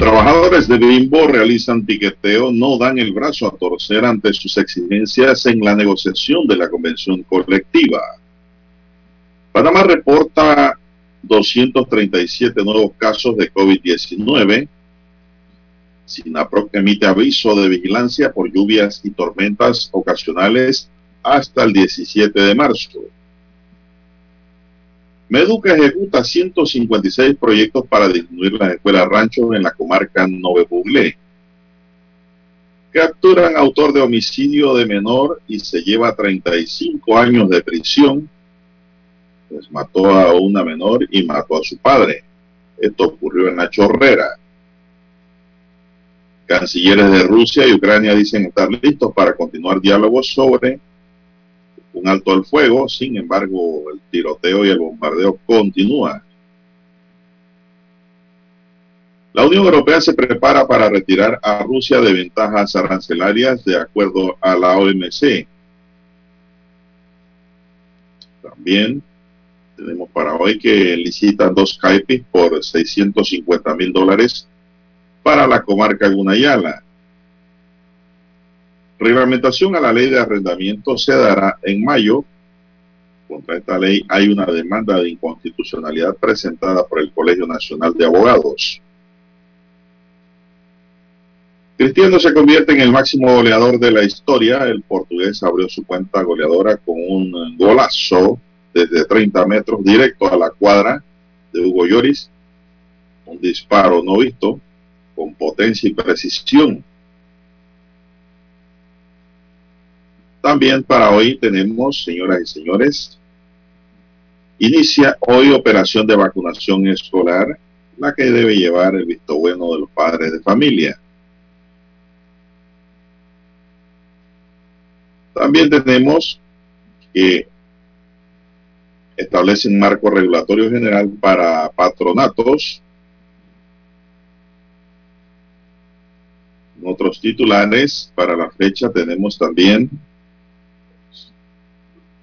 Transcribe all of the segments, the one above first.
Trabajadores de Bimbo realizan tiqueteo, no dan el brazo a torcer ante sus exigencias en la negociación de la convención colectiva. Panamá reporta 237 nuevos casos de COVID-19. Sinaproc emite aviso de vigilancia por lluvias y tormentas ocasionales hasta el 17 de marzo. Meduca ejecuta 156 proyectos para disminuir las escuelas ranchos en la comarca Nove. Capturan autor de homicidio de menor y se lleva 35 años de prisión. Pues mató a una menor y mató a su padre. Esto ocurrió en la Chorrera. Cancilleres de Rusia y Ucrania dicen estar listos para continuar diálogos sobre un alto al fuego, sin embargo, el tiroteo y el bombardeo continúa. La Unión Europea se prepara para retirar a Rusia de ventajas arancelarias de acuerdo a la OMC. También tenemos para hoy que licitan dos CAIPIs por 650 mil dólares para la comarca Gunayala. Reglamentación a la ley de arrendamiento se dará en mayo. Contra esta ley hay una demanda de inconstitucionalidad presentada por el Colegio Nacional de Abogados. Cristiano se convierte en el máximo goleador de la historia. El portugués abrió su cuenta goleadora con un golazo desde 30 metros directo a la cuadra de Hugo Lloris. Un disparo no visto con potencia y precisión También para hoy tenemos, señoras y señores, inicia hoy operación de vacunación escolar, la que debe llevar el visto bueno de los padres de familia. También tenemos que establece un marco regulatorio general para patronatos. En otros titulares para la fecha tenemos también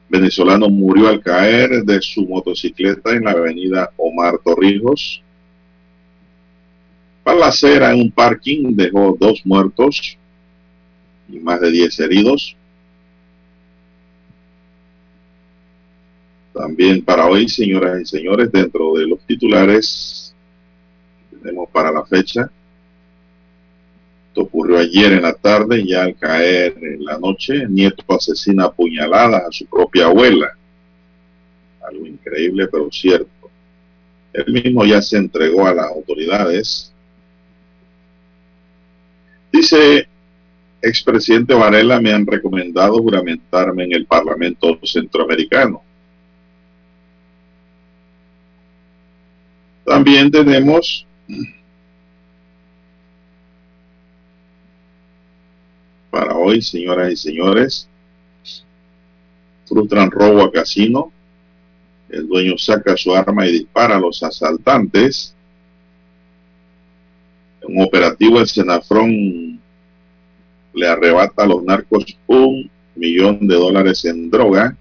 venezolano murió al caer de su motocicleta en la avenida Omar Torrijos. Balacera en un parking dejó dos muertos y más de diez heridos. También para hoy, señoras y señores, dentro de los titulares tenemos para la fecha ocurrió ayer en la tarde, ya al caer en la noche, nieto asesina a puñaladas a su propia abuela. Algo increíble, pero cierto. Él mismo ya se entregó a las autoridades. Dice expresidente Varela, me han recomendado juramentarme en el Parlamento Centroamericano. También tenemos para hoy, señoras y señores. Frustran robo a casino. El dueño saca su arma y dispara a los asaltantes. Un operativo, el Senafrón le arrebata a los narcos un millón de dólares en droga.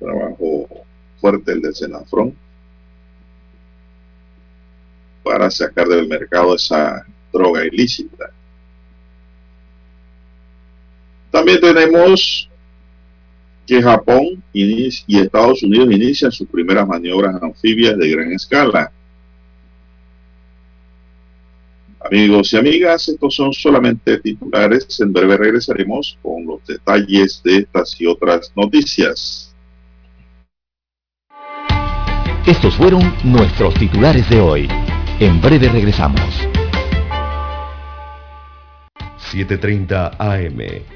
Trabajo fuerte el de Senafrón para sacar del mercado esa droga ilícita. También tenemos que Japón y Estados Unidos inician sus primeras maniobras anfibias de gran escala. Amigos y amigas, estos son solamente titulares. En breve regresaremos con los detalles de estas y otras noticias. Estos fueron nuestros titulares de hoy. En breve regresamos. 7.30 AM.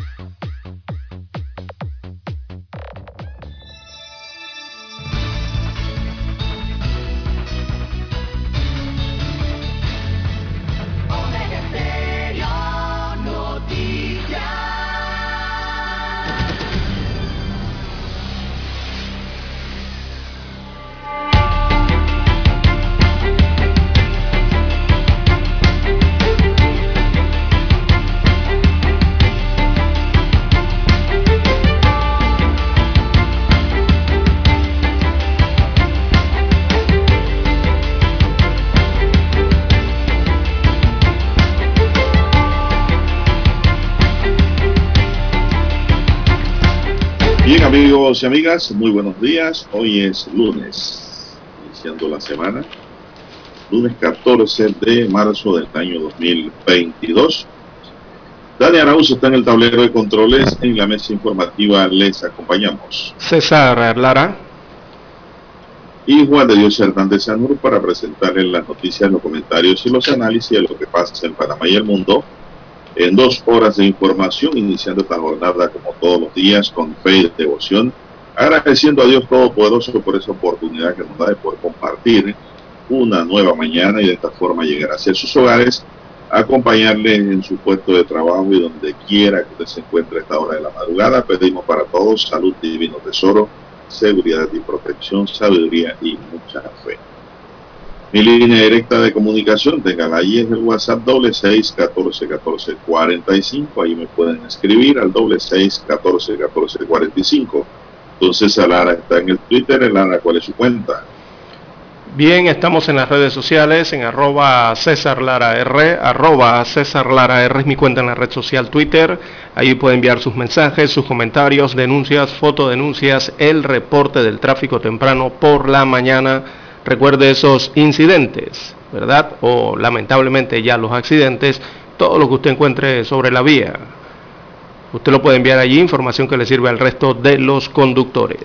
Amigos y amigas, muy buenos días. Hoy es lunes, iniciando la semana, lunes 14 de marzo del año 2022. Dani Arauz está en el tablero de controles, en la mesa informativa les acompañamos. César Lara. Y Juan de Dios Hernández Sanur para presentarles las noticias, los comentarios y los análisis de lo que pasa en Panamá y el mundo en dos horas de información, iniciando esta jornada como todos los días con fe y devoción, agradeciendo a Dios Todopoderoso por esa oportunidad que nos da de poder compartir una nueva mañana y de esta forma llegar hacia sus hogares, acompañarles en su puesto de trabajo y donde quiera que usted se encuentre a esta hora de la madrugada. Pedimos para todos salud, divino tesoro, seguridad y protección, sabiduría y mucha fe. Mi línea directa de comunicación, tengan ahí es el WhatsApp doble seis catorce catorce cuarenta y cinco. Ahí me pueden escribir al doble seis catorce catorce cuarenta y cinco. Entonces, Lara está en el Twitter. Lara, ¿cuál es su cuenta? Bien, estamos en las redes sociales, en arroba César Lara R, arroba César Lara R es mi cuenta en la red social Twitter. Ahí puede enviar sus mensajes, sus comentarios, denuncias, fotodenuncias, el reporte del tráfico temprano por la mañana Recuerde esos incidentes, ¿verdad? O lamentablemente ya los accidentes, todo lo que usted encuentre sobre la vía. Usted lo puede enviar allí, información que le sirve al resto de los conductores.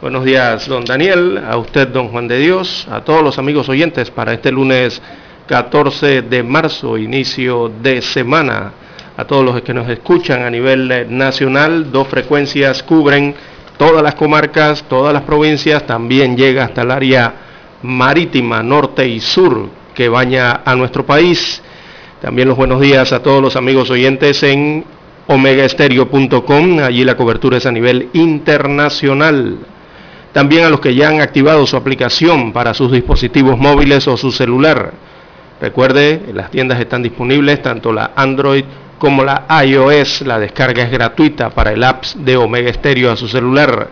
Buenos días, don Daniel, a usted, don Juan de Dios, a todos los amigos oyentes para este lunes 14 de marzo, inicio de semana. A todos los que nos escuchan a nivel nacional, dos frecuencias cubren todas las comarcas, todas las provincias, también llega hasta el área marítima norte y sur que baña a nuestro país. También los buenos días a todos los amigos oyentes en omegaestereo.com, allí la cobertura es a nivel internacional. También a los que ya han activado su aplicación para sus dispositivos móviles o su celular. Recuerde, las tiendas están disponibles, tanto la Android como la iOS. La descarga es gratuita para el apps de Omega Stereo a su celular.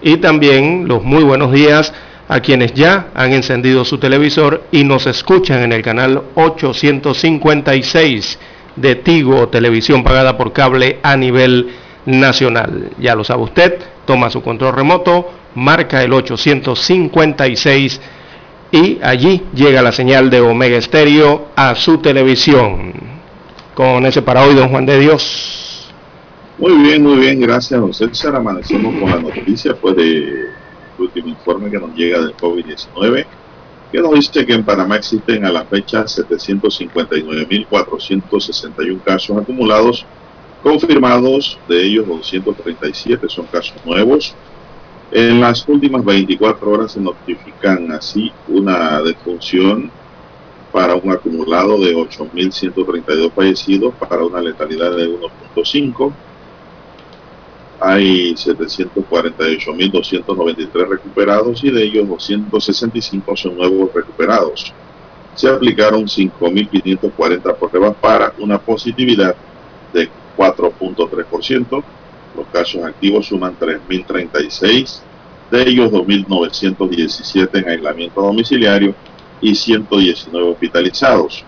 Y también los muy buenos días a quienes ya han encendido su televisor y nos escuchan en el canal 856 de Tigo, televisión pagada por cable a nivel nacional. Ya lo sabe usted, toma su control remoto, marca el 856 y allí llega la señal de Omega Stereo a su televisión con ese para hoy, don Juan de Dios. Muy bien, muy bien, gracias, don César. Amanecemos con la noticia pues de último informe que nos llega del COVID-19, que nos dice que en Panamá existen a la fecha 759.461 casos acumulados, confirmados, de ellos 237 son casos nuevos. En las últimas 24 horas se notifican así una defunción para un acumulado de 8.132 fallecidos, para una letalidad de 1.5. Hay 748.293 recuperados y de ellos 265 son nuevos recuperados. Se aplicaron 5.540 pruebas para una positividad de 4.3%. Los casos activos suman 3.036 de ellos 2.917 en aislamiento domiciliario y 119 hospitalizados.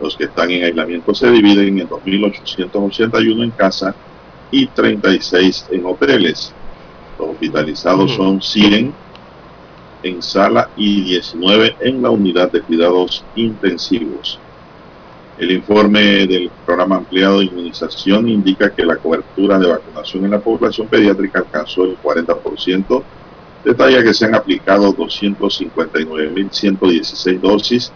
Los que están en aislamiento se dividen en 2.881 en casa y 36 en hoteles. Los hospitalizados son 100 en sala y 19 en la unidad de cuidados intensivos. El informe del programa ampliado de inmunización indica que la cobertura de vacunación en la población pediátrica alcanzó el 40%, detalla que se han aplicado 259.116 dosis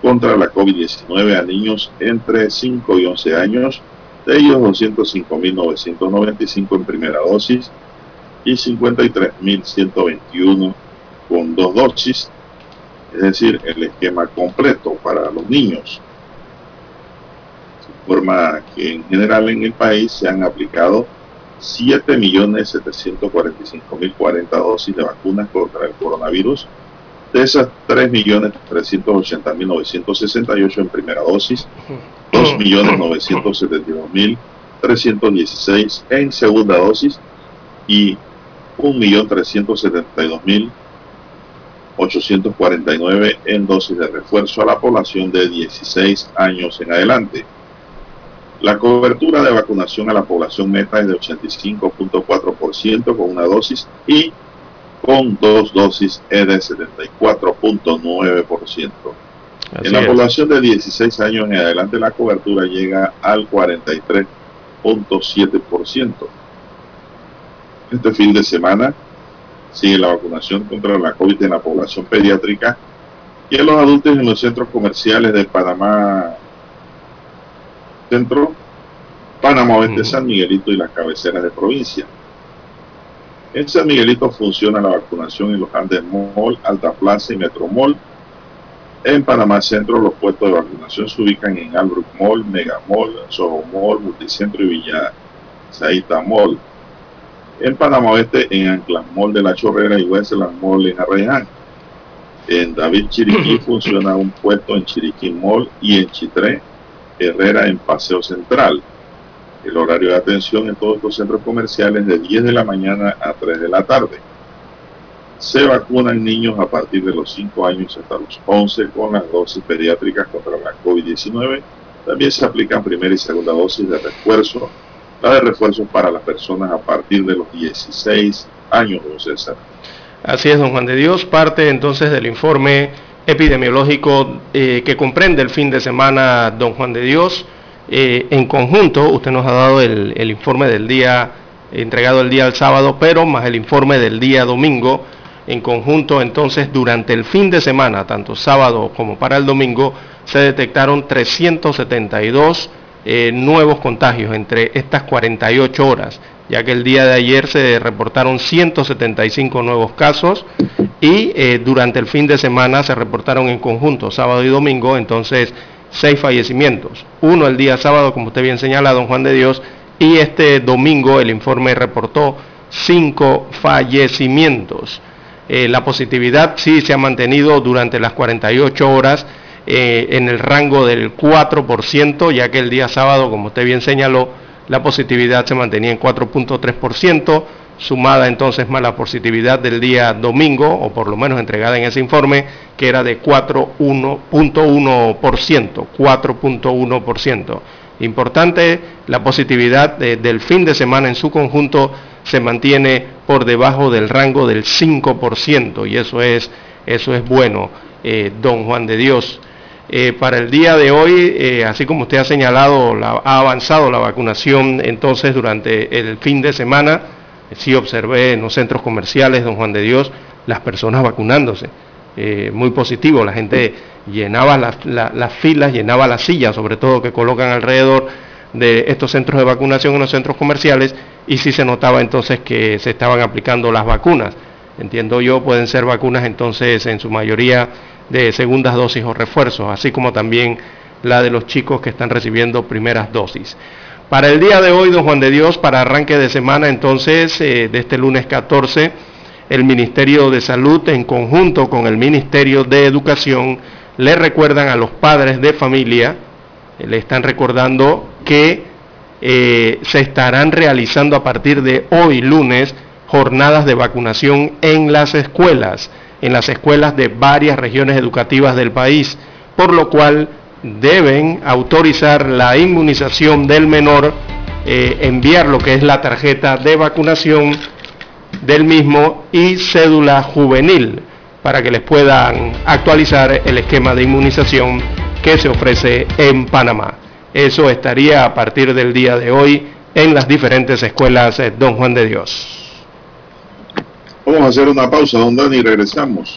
contra la COVID-19 a niños entre 5 y 11 años, de ellos 205.995 en primera dosis y 53.121 con dos dosis, es decir, el esquema completo para los niños forma que en general en el país se han aplicado 7.745.040 dosis de vacunas contra el coronavirus. De esas 3.380.968 en primera dosis, 2.972.316 en segunda dosis y 1.372.849 en dosis de refuerzo a la población de 16 años en adelante. La cobertura de vacunación a la población meta es de 85.4% con una dosis y con dos dosis es de 74.9%. En la población de 16 años en adelante la cobertura llega al 43.7%. Este fin de semana sigue la vacunación contra la COVID en la población pediátrica y en los adultos en los centros comerciales de Panamá Centro, Panamá Oeste, San Miguelito y las cabeceras de provincia. En San Miguelito funciona la vacunación en los Andes Mall, Alta Plaza y Metro Mall. En Panamá Centro los puestos de vacunación se ubican en Albrook Mall, Mega Mall, Soho Mall, Multicentro y Villa Saita Mall. En Panamá Oeste en Anclas Mall de la Chorrera y Westland Mall en Arreján. En David Chiriquí funciona un puesto en Chiriquí Mall y en Chitré Herrera en Paseo Central. El horario de atención en todos los centros comerciales de 10 de la mañana a 3 de la tarde. Se vacunan niños a partir de los 5 años hasta los 11 con las dosis pediátricas contra la COVID-19. También se aplican primera y segunda dosis de refuerzo, la de refuerzo para las personas a partir de los 16 años, don César. Así es, don Juan de Dios. Parte entonces del informe epidemiológico eh, que comprende el fin de semana, don Juan de Dios. Eh, en conjunto, usted nos ha dado el, informe del día, entregado el día del sábado, pero más el informe del día domingo. En conjunto, entonces, durante el fin de semana, tanto sábado como para el domingo, se detectaron 372 eh, nuevos contagios entre estas 48 horas ya que el día de ayer se reportaron 175 nuevos casos y eh, durante el fin de semana se reportaron en conjunto, sábado y domingo, entonces seis fallecimientos. Uno el día sábado, como usted bien señala, don Juan de Dios, y este domingo el informe reportó cinco fallecimientos. Eh, la positividad sí se ha mantenido durante las 48 horas eh, en el rango del 4%, ya que el día sábado, como usted bien señaló, la positividad se mantenía en 4.3%, sumada entonces más la positividad del día domingo, o por lo menos entregada en ese informe, que era de 4.1%, 4.1%. Importante, la positividad del fin de semana en su conjunto se mantiene por debajo del rango del 5%, y eso es, eso es bueno, eh, don Juan de Dios. Eh, para el día de hoy, eh, así como usted ha señalado, ha avanzado la vacunación entonces durante el fin de semana. Sí observé en los centros comerciales, don Juan de Dios, las personas vacunándose. Eh, muy positivo, la gente llenaba las filas, llenaba las sillas, sobre todo que colocan alrededor de estos centros de vacunación en los centros comerciales y sí se notaba entonces que se estaban aplicando las vacunas. Entiendo yo, pueden ser vacunas entonces en su mayoría de segundas dosis o refuerzos, así como también la de los chicos que están recibiendo primeras dosis. Para el día de hoy, don Juan de Dios, para arranque de semana, entonces, eh, de este lunes 14, el Ministerio de Salud, en conjunto con el Ministerio de Educación, le recuerdan a los padres de familia, eh, le están recordando que eh, se estarán realizando a partir de hoy lunes jornadas de vacunación en las escuelas, en las escuelas de varias regiones educativas del país, por lo cual deben autorizar la inmunización del menor, eh, enviar lo que es la tarjeta de vacunación del mismo y cédula juvenil para que les puedan actualizar el esquema de inmunización que se ofrece en Panamá. Eso estaría a partir del día de hoy en las diferentes escuelas Don Juan de Dios. Vamos a hacer una pausa, don Dani, y regresamos.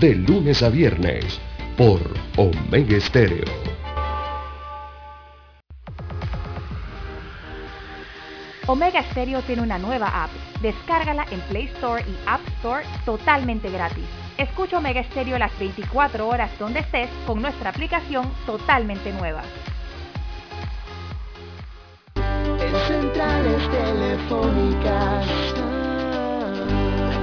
De lunes a viernes, por Omega Estéreo. Omega Stereo tiene una nueva app. Descárgala en Play Store y App Store totalmente gratis. Escucha Omega Stereo las 24 horas donde estés con nuestra aplicación totalmente nueva. centrales telefónicas.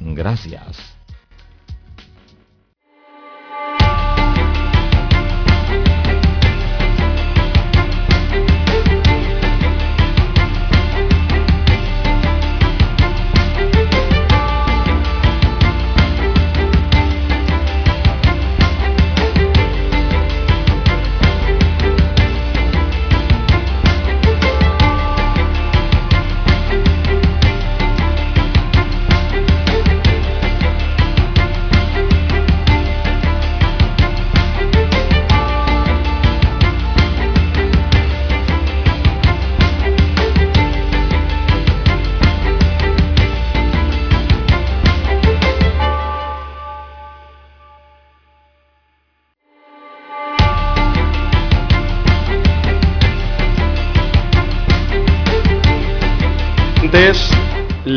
Gracias.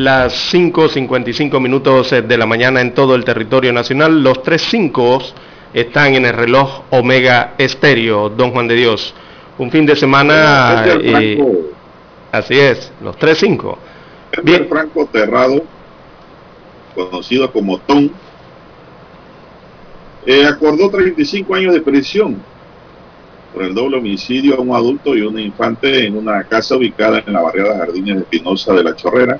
Las 5.55 minutos eh, de la mañana en todo el territorio nacional. Los tres 5 están en el reloj Omega Estéreo, Don Juan de Dios. Un fin de semana... Eh, así es, los tres 5 Bien. Franco Terrado, conocido como Tom, eh, acordó 35 años de prisión por el doble homicidio a un adulto y una infante en una casa ubicada en la barriada Jardines de Pinoza de la Chorrera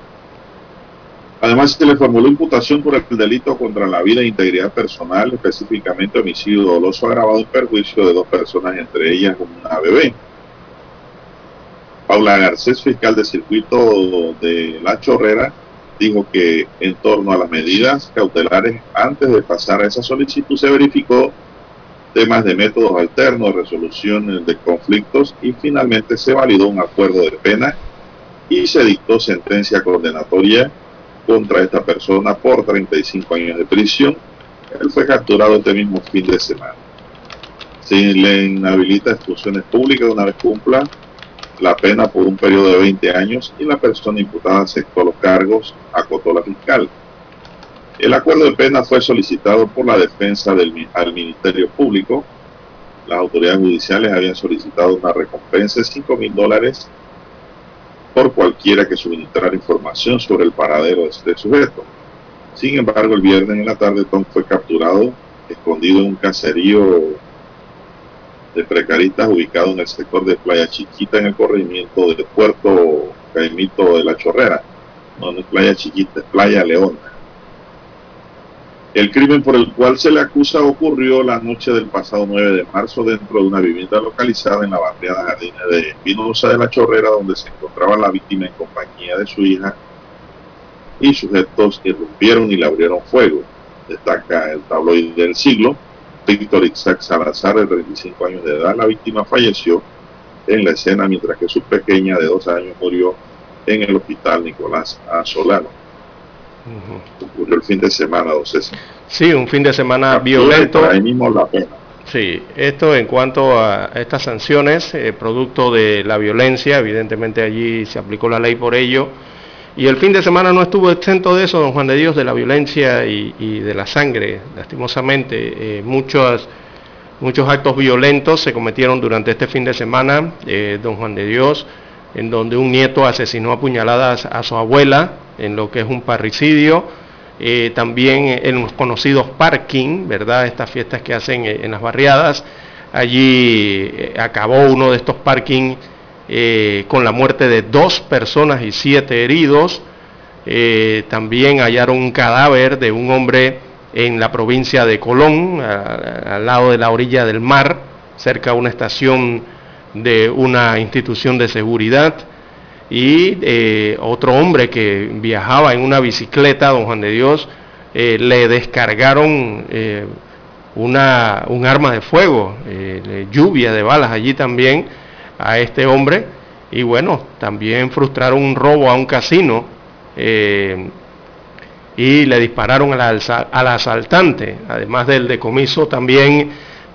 Además, se le formuló imputación por el delito contra la vida e integridad personal, específicamente homicidio doloso agravado en perjuicio de dos personas, entre ellas una bebé. Paula Garcés, fiscal de circuito de La Chorrera, dijo que en torno a las medidas cautelares antes de pasar a esa solicitud se verificó temas de métodos alternos, resolución de conflictos y finalmente se validó un acuerdo de pena y se dictó sentencia condenatoria contra esta persona por 35 años de prisión. Él fue capturado este mismo fin de semana. Se le inhabilita expulsiones públicas una vez cumpla la pena por un periodo de 20 años y la persona imputada aceptó los cargos, acotó la fiscal. El acuerdo de pena fue solicitado por la defensa del, al Ministerio Público. Las autoridades judiciales habían solicitado una recompensa de 5 mil dólares por cualquiera que suministrara información sobre el paradero de este sujeto. Sin embargo, el viernes en la tarde Tom fue capturado, escondido en un caserío de precaristas ubicado en el sector de Playa Chiquita en el corregimiento del puerto Caimito de la Chorrera. No, no es Playa Chiquita, es Playa Leona. El crimen por el cual se le acusa ocurrió la noche del pasado 9 de marzo dentro de una vivienda localizada en la barriada Jardines de Espinosa de la Chorrera, donde se encontraba la víctima en compañía de su hija y sujetos irrumpieron y le abrieron fuego. Destaca el tabloide del siglo. Víctor Isaac Salazar, de 35 años de edad, la víctima falleció en la escena mientras que su pequeña de dos años murió en el hospital Nicolás A. Solano ocurrió el fin de semana, don César. Sí, un fin de semana violento. Ahí mismo la pena. Sí, esto en cuanto a estas sanciones, eh, producto de la violencia, evidentemente allí se aplicó la ley por ello. Y el fin de semana no estuvo exento de eso, don Juan de Dios, de la violencia y, de la sangre. Lastimosamente, eh, muchos, muchos actos violentos se cometieron durante este fin de semana, eh, don Juan de Dios, en donde un nieto asesinó a puñaladas a su abuela, en lo que es un parricidio, eh, también en los conocidos parking, ¿verdad? Estas fiestas que hacen en las barriadas. Allí eh, acabó uno de estos parking eh, con la muerte de dos personas y siete heridos. también hallaron un cadáver de un hombre en la provincia de Colón, al lado de la orilla del mar, cerca de una estación de una institución de seguridad y eh, otro hombre que viajaba en una bicicleta, don Juan de Dios, eh, le descargaron eh, una, un arma de fuego, lluvia de balas allí también a este hombre. Y bueno, también frustraron un robo a un casino y le dispararon al asaltante, además del decomiso también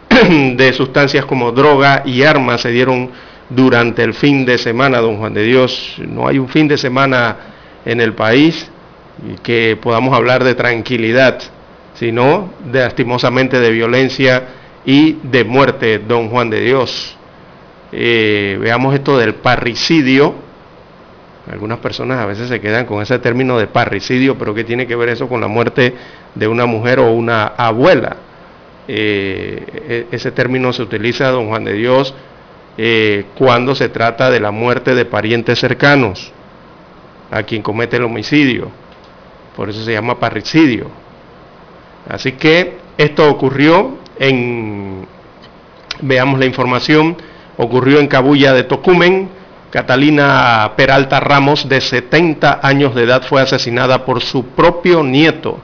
de sustancias como droga y armas se dieron durante el fin de semana, don Juan de Dios. No hay un fin de semana en el país que podamos hablar de tranquilidad, sino de, lastimosamente de violencia y de muerte, don Juan de Dios. Eh, veamos esto del parricidio. Algunas personas a veces se quedan con ese término de parricidio, pero ¿qué tiene que ver eso con la muerte de una mujer o una abuela? Eh, e-, ese término se utiliza, don Juan de Dios, eh, cuando se trata de la muerte de parientes cercanos a quien comete el homicidio. Por eso se llama parricidio. Así que esto ocurrió en, veamos la información, ocurrió en Cabulla de Tocumen. Catalina Peralta Ramos, de 70 años de edad, fue asesinada por su propio nieto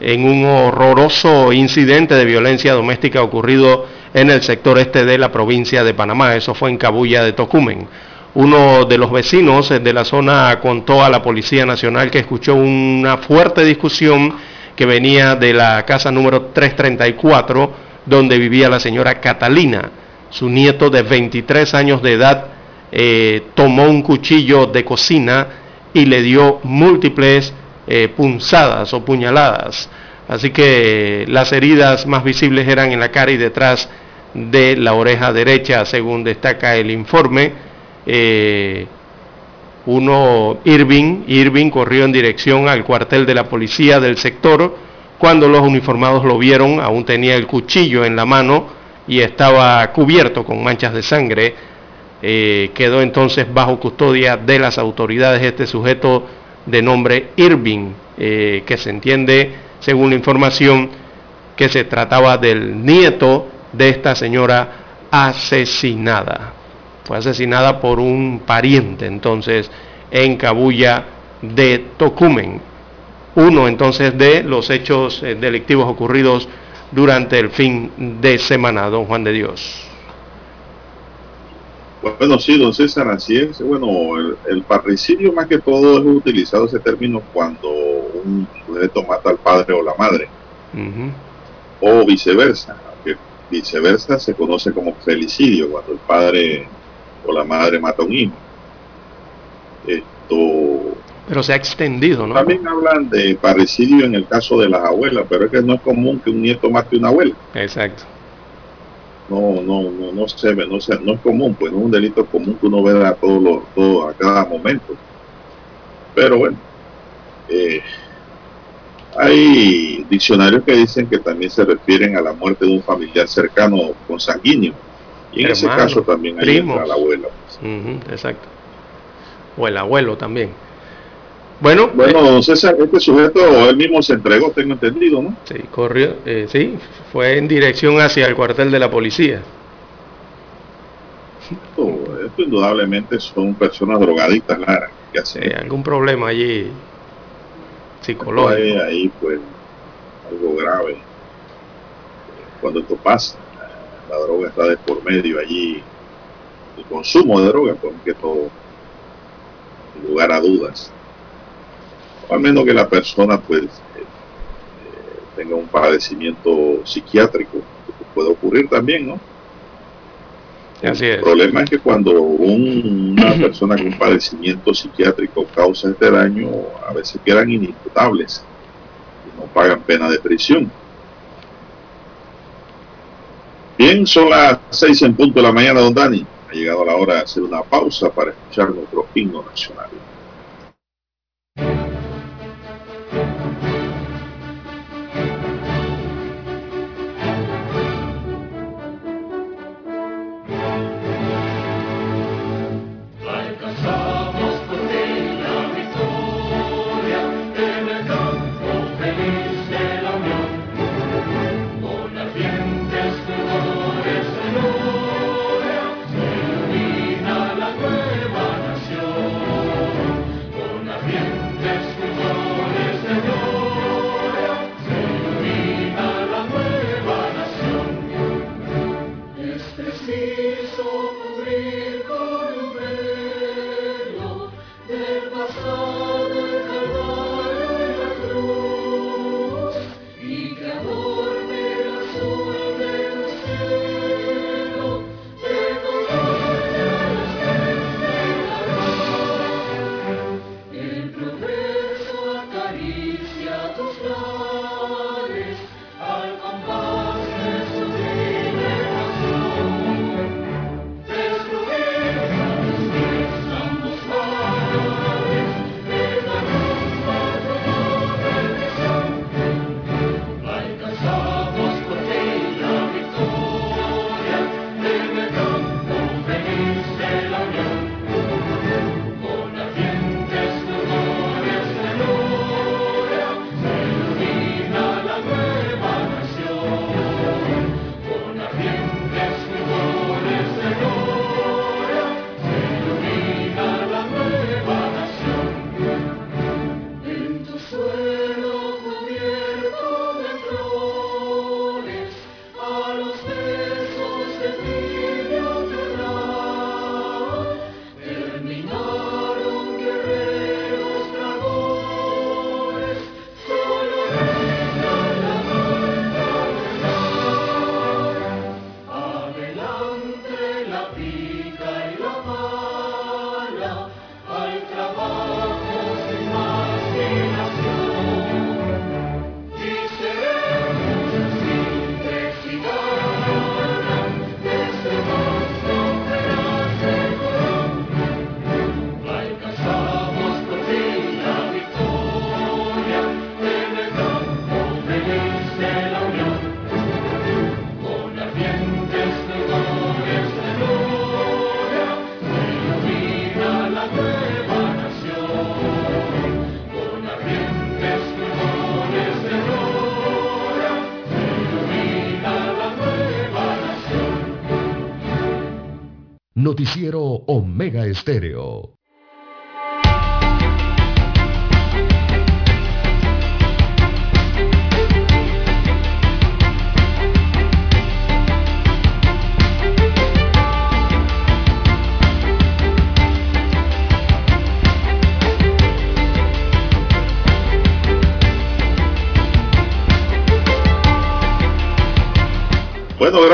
en un horroroso incidente de violencia doméstica ocurrido en el sector este de la provincia de Panamá. Eso fue en Cabulla de Tocumen. Uno de los vecinos de la zona contó a la Policía Nacional que escuchó una fuerte discusión que venía de la casa número 334, donde vivía la señora Catalina. Su nieto de 23 años de edad eh, tomó un cuchillo de cocina y le dio múltiples eh, punzadas o puñaladas. Así que las heridas más visibles eran en la cara y detrás de la oreja derecha, según destaca el informe. Eh, uno, Irving, Irving corrió en dirección al cuartel de la policía del sector. Cuando los uniformados lo vieron, aún tenía el cuchillo en la mano y estaba cubierto con manchas de sangre. Eh, quedó entonces bajo custodia de las autoridades este sujeto de nombre Irving, eh, que se entiende, según la información, que se trataba del nieto de esta señora asesinada. Fue asesinada por un pariente entonces en Cabulla de Tocumen. Uno entonces de los hechos eh, delictivos ocurridos durante el fin de semana, don Juan de Dios. Bueno, sí, don César, así es. Bueno, el, parricidio más que todo es utilizado ese término cuando un sujeto mata al padre o la madre. O viceversa viceversa se conoce como felicidio, cuando el padre o la madre mata a un hijo. Esto, Pero se ha extendido, ¿no? También hablan de parricidio en el caso de las abuelas, pero es que no es común que un nieto mate a una abuela. Exacto. No, no, no, no se ve, no, se, no es común, pues no es un delito común que uno vea a todos todo, a cada momento. Pero bueno, eh, hay diccionarios que dicen que también se refieren a la muerte de un familiar cercano consanguíneo. Y en ese caso también hay la abuela. exacto. O el abuelo también. Bueno, bueno, eh, César, este sujeto él mismo se entregó, tengo entendido, ¿no? Sí, corrió, eh, sí, fue en dirección hacia el cuartel de la policía. Esto, indudablemente son personas drogadictas, Lara, que hacen. algún problema allí psicológico. ahí, pues, algo grave. Cuando esto pasa, la droga está de por medio allí, el consumo de droga, porque todo, sin lugar a dudas al menos que la persona pues eh, tenga un padecimiento psiquiátrico, que puede ocurrir también, ¿no? el problema es que cuando una persona con padecimiento psiquiátrico causa este daño, a veces quedan inimputables y no pagan pena de prisión. Bien, son las seis en punto de la mañana, don Dani. Ha llegado la hora de hacer una pausa para escuchar nuestro himno nacional. Estéreo.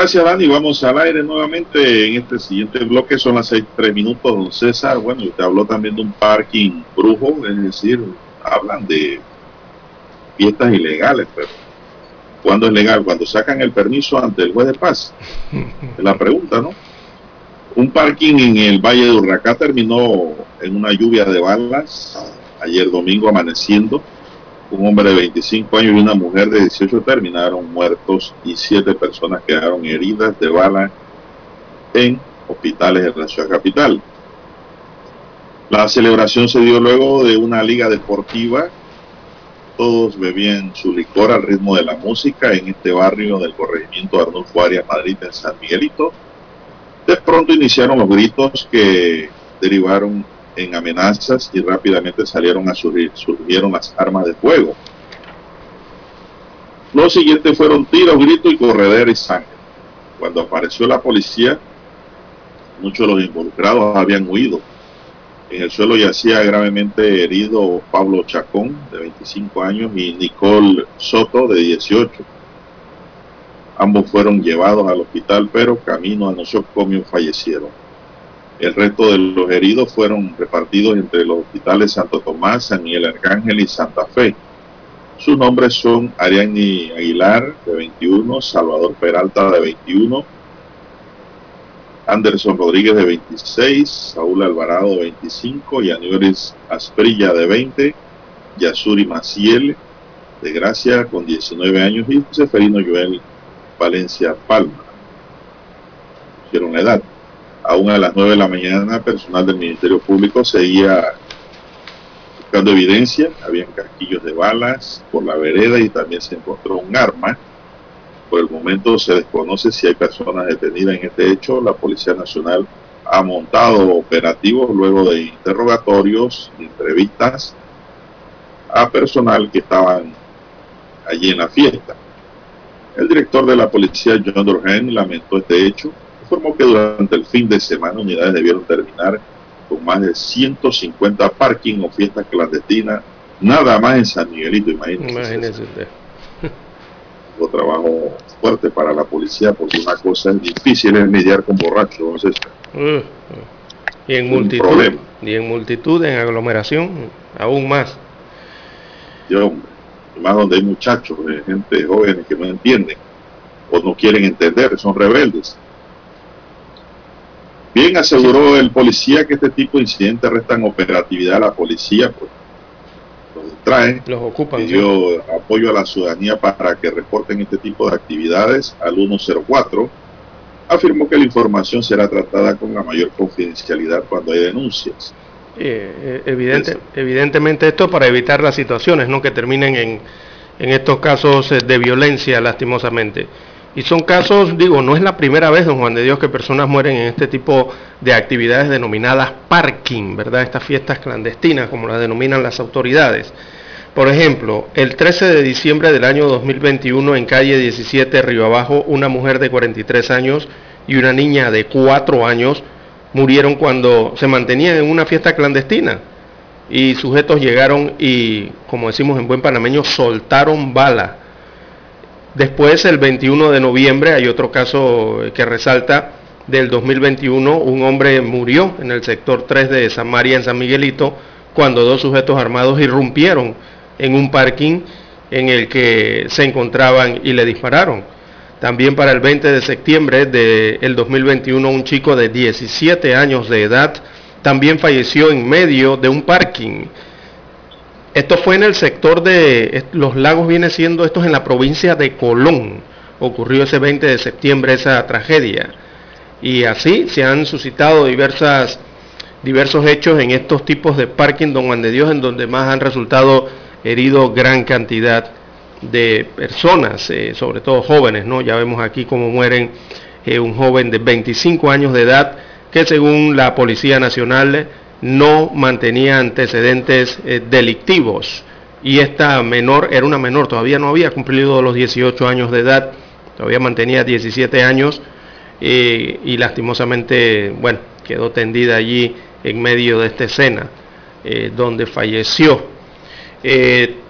Gracias Dani. Vamos al aire nuevamente en este siguiente bloque. Son las seis, tres minutos, don César. Bueno, usted habló también de un parking brujo, es decir, hablan de fiestas ilegales, pero ¿cuándo es legal? Cuando sacan el permiso ante el juez de paz. Es la pregunta, ¿no? Un parking en el Valle de Urracá terminó en una lluvia de balas ayer domingo amaneciendo un hombre de 25 años y una mujer de 18 terminaron muertos y siete personas quedaron heridas de bala en hospitales de la ciudad capital. La celebración se dio luego de una liga deportiva. Todos bebían su licor al ritmo de la música en este barrio del corregimiento de Arnulfo Arias Madrid en San Miguelito. De pronto iniciaron los gritos que derivaron en amenazas y rápidamente salieron a surgir, surgieron las armas de fuego. Lo siguiente fueron tiros, gritos y corredera y sangre. Cuando apareció la policía, muchos de los involucrados habían huido. En el suelo yacía gravemente herido Pablo Chacón, de 25 años, y Nicole Soto, de 18. Ambos fueron llevados al hospital, pero camino a nosocomio fallecieron. El resto de los heridos fueron repartidos entre los hospitales Santo Tomás, San Miguel Arcángel y Santa Fe. Sus nombres son Ariani Aguilar, de 21, Salvador Peralta, de 21, Anderson Rodríguez, de 26, Saúl Alvarado, de 25, Yanueris Asprilla, de 20, Yasuri Maciel, de Gracia, con 19 años, y Seferino Joel Valencia Palma. Hicieron la edad. Aún a las 9 de la mañana, personal del Ministerio Público seguía buscando evidencia. Habían casquillos de balas por la vereda y también se encontró un arma. Por el momento se desconoce si hay personas detenidas en este hecho. La Policía Nacional ha montado operativos luego de interrogatorios entrevistas a personal que estaban allí en la fiesta. El director de la policía, John Durhan, lamentó este hecho informó que durante el fin de semana unidades debieron terminar con más de 150 parking o fiestas clandestinas, nada más en San Miguelito, imagínense. Un trabajo fuerte para la policía porque una cosa es difícil es mediar con borrachos. Uh. y en multitud, y en multitud, en aglomeración, aún más. Yo, más donde hay muchachos, eh, gente jóvenes que no entienden o no quieren entender, son rebeldes. Bien, aseguró el policía que este tipo de incidentes restan operatividad a la policía, pues los distraen. Los ocupan. Pidió apoyo a la ciudadanía para que reporten este tipo de actividades al 104. Afirmó que la información será tratada con la mayor confidencialidad cuando hay denuncias. Eh, evidente, evidentemente esto para evitar las situaciones ¿no? que terminen en, en estos casos de violencia lastimosamente. Y son casos, digo, no es la primera vez, don Juan de Dios, que personas mueren en este tipo de actividades denominadas parking, ¿verdad? Estas fiestas clandestinas, como las denominan las autoridades. Por ejemplo, el 13 de diciembre del año 2021 en calle 17 Río Abajo, una mujer de 43 años y una niña de 4 años murieron cuando se mantenían en una fiesta clandestina. Y sujetos llegaron y, como decimos en buen panameño, soltaron bala Después, el 21 de noviembre, hay otro caso que resalta del 2021, un hombre murió en el sector 3 de San María, en San Miguelito, cuando dos sujetos armados irrumpieron en un parking en el que se encontraban y le dispararon. También para el 20 de septiembre del 2021, un chico de 17 años de edad también falleció en medio de un parking esto fue en el sector de los lagos, viene siendo, esto es en la provincia de Colón. Ocurrió ese 20 de septiembre esa tragedia. Y así se han suscitado diversos hechos en estos tipos de parking, don Juan de Dios, en donde más han resultado heridos gran cantidad de personas, eh, sobre todo jóvenes, ¿no? Ya vemos aquí cómo mueren eh, un joven de 25 años de edad que según la Policía Nacional no mantenía antecedentes eh, delictivos y esta menor era una menor, todavía no había cumplido los 18 años de edad, todavía mantenía 17 años eh, y lastimosamente, bueno, quedó tendida allí en medio de esta escena eh, donde falleció.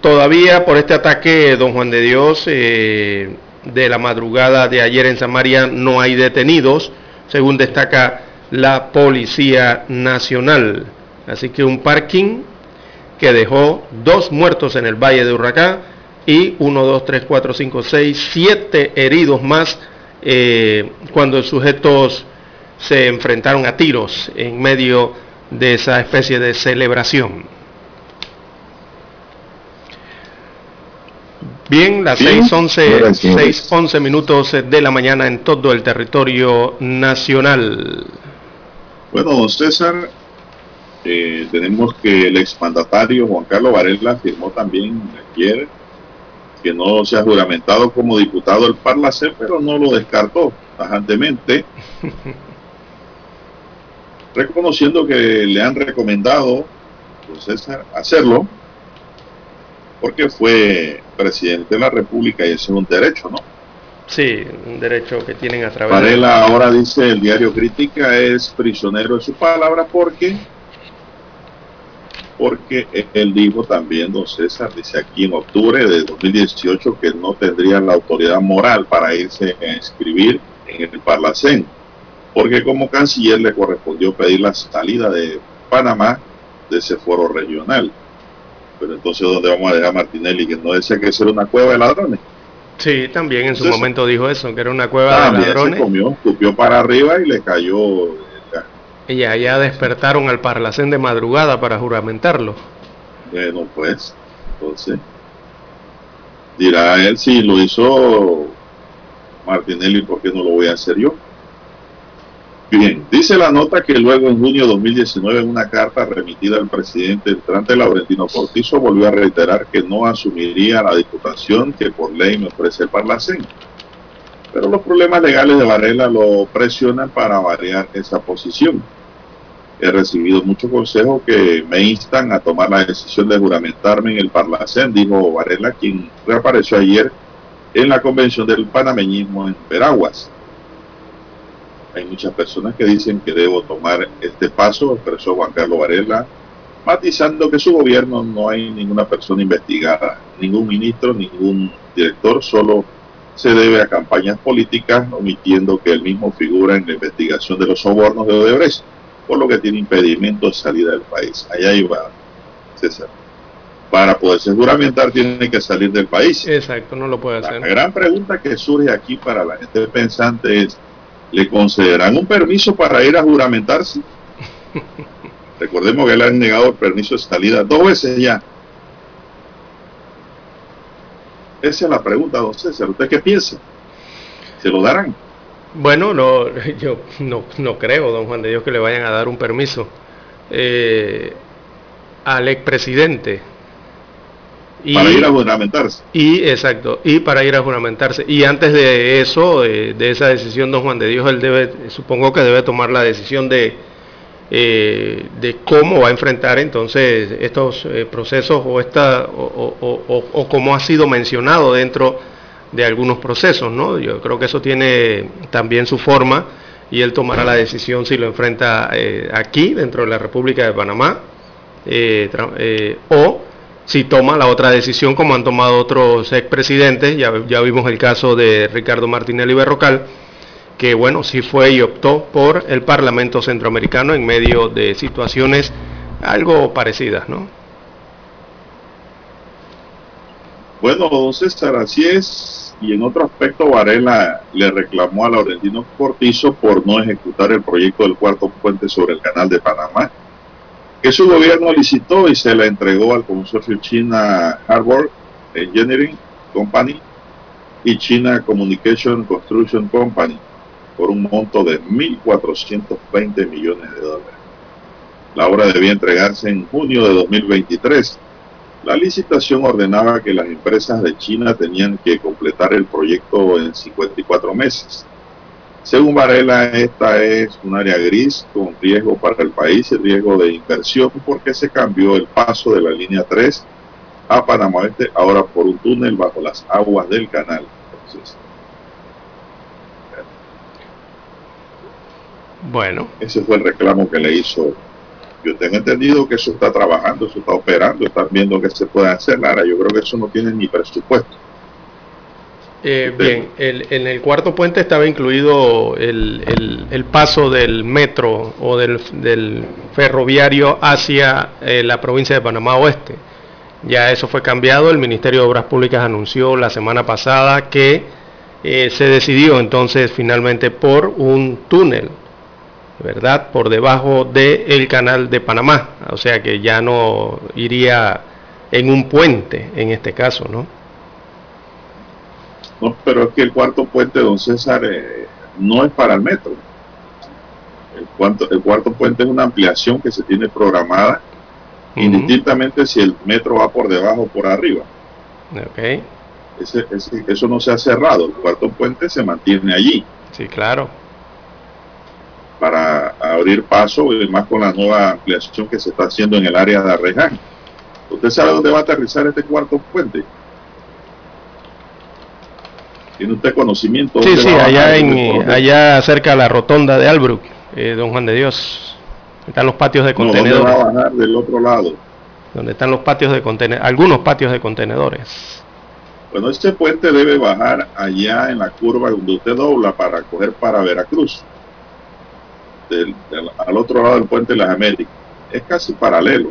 todavía por este ataque, don Juan de Dios, de la madrugada de ayer en Samaria no hay detenidos, según destaca la Policía Nacional. Así que un parking que dejó dos muertos en el Valle de Huracán y 1, 2, 3, 4, 5, 6, 7 heridos más eh, cuando sujetos se enfrentaron a tiros en medio de esa especie de celebración. Bien, las 6.11 11 minutos de la mañana en todo el territorio nacional. Bueno, don César, eh, tenemos que el exmandatario Juan Carlos Varela firmó también ayer que no se ha juramentado como diputado del Parlacén, pero no lo descartó tajantemente, reconociendo que le han recomendado César, hacerlo, porque fue presidente de la República y ese es un derecho, ¿no? Sí, un derecho que tienen a través Varela ahora dice el diario Crítica es prisionero de su palabra porque porque él dijo también, don César, dice aquí en octubre de 2018 que no tendría la autoridad moral para irse a inscribir en el Parlacén, porque como canciller le correspondió pedir la salida de Panamá de ese foro regional. Pero entonces, ¿dónde vamos a dejar a Martinelli? Que no decía que era una cueva de ladrones. Sí, también en su momento dijo eso, que era una cueva de ladrones. Se comió, para arriba y le cayó y allá despertaron al Parlacén de madrugada para juramentarlo. Bueno, pues, entonces, dirá él si lo hizo Martinelli, ¿por qué no lo voy a hacer yo? Bien, dice la nota que luego en junio de 2019 en una carta remitida al presidente entrante Laurentino Cortizo volvió a reiterar que no asumiría la diputación que por ley me ofrece el Parlacén. Pero los problemas legales de Varela lo presionan para variar esa posición. He recibido muchos consejos que me instan a tomar la decisión de juramentarme en el Parlacén, dijo Varela, quien reapareció ayer en la convención del panameñismo en Veraguas. Hay muchas personas que dicen que debo tomar este paso, expresó Juan Carlos Varela, matizando que su gobierno no hay ninguna persona investigada, ningún ministro, ningún director, solo se debe a campañas políticas, omitiendo que él mismo figura en la investigación de los sobornos de Odebrecht, por lo que tiene impedimento de salida del país. Allá iba César. Para poderse juramentar tiene que salir del país. Exacto, no lo puede hacer. La gran pregunta que surge aquí para la gente pensante es, ¿le concederán un permiso para ir a juramentarse? Recordemos que le han negado el permiso de salida dos veces ya Esa es la pregunta, don César. ¿Usted qué piensa? ¿Se lo darán? Bueno, no, yo no, no creo, don Juan de Dios, que le vayan a dar un permiso eh, al expresidente. Para ir a juramentarse. Y, exacto, y para ir a juramentarse. Y antes de eso, de esa decisión, don Juan de Dios, él debe, supongo que debe tomar la decisión de eh, de cómo va a enfrentar entonces estos eh, procesos o, esta, o, como ha sido mencionado dentro de algunos procesos. ¿no? Yo creo que eso tiene también su forma y él tomará la decisión si lo enfrenta eh, aquí, dentro de la República de Panamá, o si toma la otra decisión como han tomado otros expresidentes, ya, ya vimos el caso de Ricardo Martinelli Berrocal, que bueno, sí fue y optó por el Parlamento Centroamericano en medio de situaciones algo parecidas, ¿no? Bueno, don César, así es. Y en otro aspecto, Varela le reclamó a Laurentino Cortizo por no ejecutar el proyecto del cuarto puente sobre el canal de Panamá, que su gobierno licitó y se la entregó al consorcio China Harbor Engineering Company y China Communication Construction Company por un monto de 1.420 millones de dólares. La obra debía entregarse en junio de 2023. La licitación ordenaba que las empresas de China tenían que completar el proyecto en 54 meses. Según Varela, esta es un área gris con riesgo para el país y riesgo de inversión porque se cambió el paso de la línea 3 a Panamá Este ahora por un túnel bajo las aguas del canal. Bueno. Ese fue el reclamo que le hizo. Yo tengo entendido que eso está trabajando, eso está operando, están viendo que se puede hacer. Lara, yo creo que eso no tiene ni presupuesto. Eh, bien, en el cuarto puente estaba incluido el, paso del metro o del, ferroviario hacia eh, la provincia de Panamá Oeste. Ya eso fue cambiado, el Ministerio de Obras Públicas anunció la semana pasada que eh, se decidió entonces finalmente por un túnel, ¿verdad? Por debajo del canal de Panamá, o sea que ya no iría en un puente en este caso, ¿no? No, pero es que el cuarto puente, don César, eh, no es para el metro. El cuarto, el cuarto puente es una ampliación que se tiene programada indistintamente si el metro va por debajo o por arriba. Okay. eso no se ha cerrado, el cuarto puente se mantiene allí. Sí, claro. Para abrir paso, y más con la nueva ampliación que se está haciendo en el área de Arreján. ¿Usted sabe dónde va a aterrizar este cuarto puente? ¿Tiene usted conocimiento? Sí, sí, allá, en, allá cerca de la rotonda de Albrook, eh, don Juan de Dios. Están los patios de contenedores. va a bajar del otro lado? Donde están los patios de contenedores, algunos patios de contenedores. Bueno, este puente debe bajar allá en la curva donde usted dobla para coger para Veracruz. al otro lado del puente de las Américas. Es casi paralelo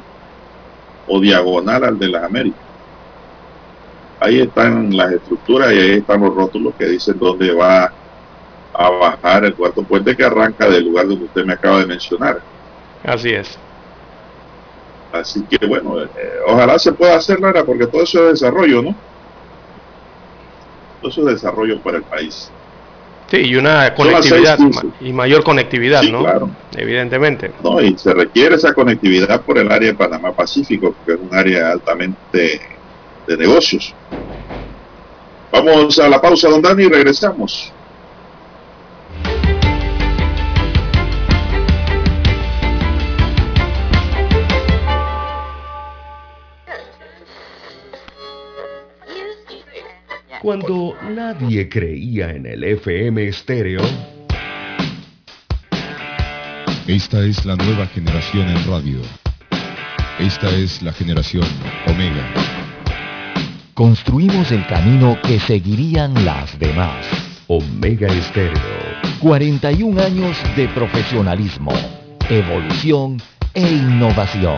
o diagonal al de las Américas. Ahí están las estructuras y ahí están los rótulos que dicen dónde va a bajar el cuarto puente que arranca del lugar donde usted me acaba de mencionar. Así es. Así que bueno, eh, ojalá se pueda hacer, Lara, porque todo eso es desarrollo, ¿no? Todo eso es desarrollo para el país. Sí, y una conectividad y mayor conectividad, ¿no? Claro. Evidentemente. No, y se requiere esa conectividad por el área de Panamá Pacífico, que es un área altamente de negocios. Vamos a la pausa, don Dani, y regresamos. Cuando nadie creía en el FM estéreo. Esta es la nueva generación en radio. Esta es la generación Omega. Construimos el camino que seguirían las demás. Omega Estéreo. 41 años de profesionalismo, evolución e innovación.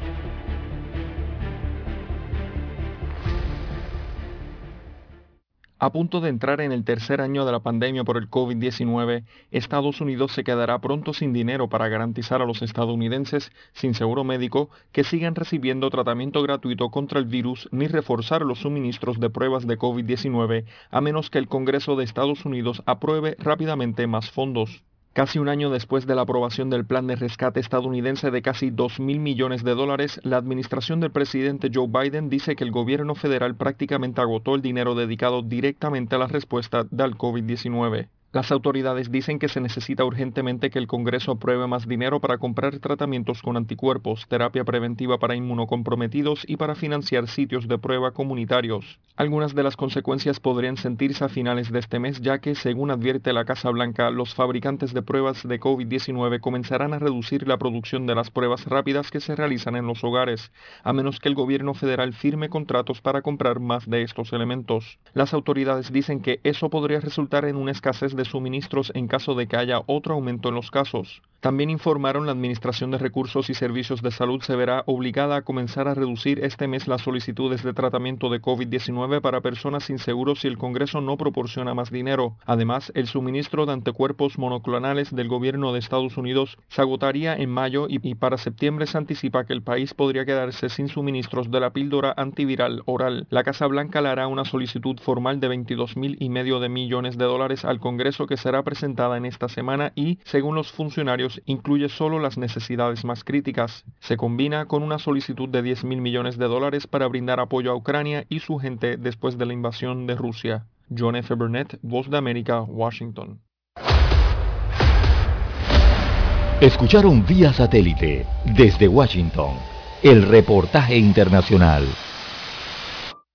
A punto de entrar en el tercer año de la pandemia por el COVID-19, Estados Unidos se quedará pronto sin dinero para garantizar a los estadounidenses sin seguro médico que sigan recibiendo tratamiento gratuito contra el virus ni reforzar los suministros de pruebas de COVID-19 a menos que el Congreso de Estados Unidos apruebe rápidamente más fondos. Casi un año después de la aprobación del plan de rescate estadounidense de casi 2 mil millones de dólares, la administración del presidente Joe Biden dice que el gobierno federal prácticamente agotó el dinero dedicado directamente a la respuesta del COVID-19. Las autoridades dicen que se necesita urgentemente que el Congreso apruebe más dinero para comprar tratamientos con anticuerpos, terapia preventiva para inmunocomprometidos y para financiar sitios de prueba comunitarios. Algunas de las consecuencias podrían sentirse a finales de este mes ya que, según advierte la Casa Blanca, los fabricantes de pruebas de COVID-19 comenzarán a reducir la producción de las pruebas rápidas que se realizan en los hogares, a menos que el gobierno federal firme contratos para comprar más de estos elementos. Las autoridades dicen que eso podría resultar en una escasez de suministros en caso de que haya otro aumento en los casos. También informaron la Administración de Recursos y Servicios de Salud se verá obligada a comenzar a reducir este mes las solicitudes de tratamiento de COVID-19 para personas sin seguro si el Congreso no proporciona más dinero. Además, el suministro de anticuerpos monoclonales del gobierno de Estados Unidos se agotaría en mayo y, para septiembre se anticipa que el país podría quedarse sin suministros de la píldora antiviral oral. La Casa Blanca le hará una solicitud formal de 22 mil y medio de millones de dólares al Congreso que será presentada en esta semana y, según los funcionarios incluye solo las necesidades más críticas. Se combina con una solicitud de 10 mil millones de dólares para brindar apoyo a Ucrania y su gente después de la invasión de Rusia. John F. Burnett, Voz de América, Washington. Escucharon vía satélite desde Washington el reportaje internacional.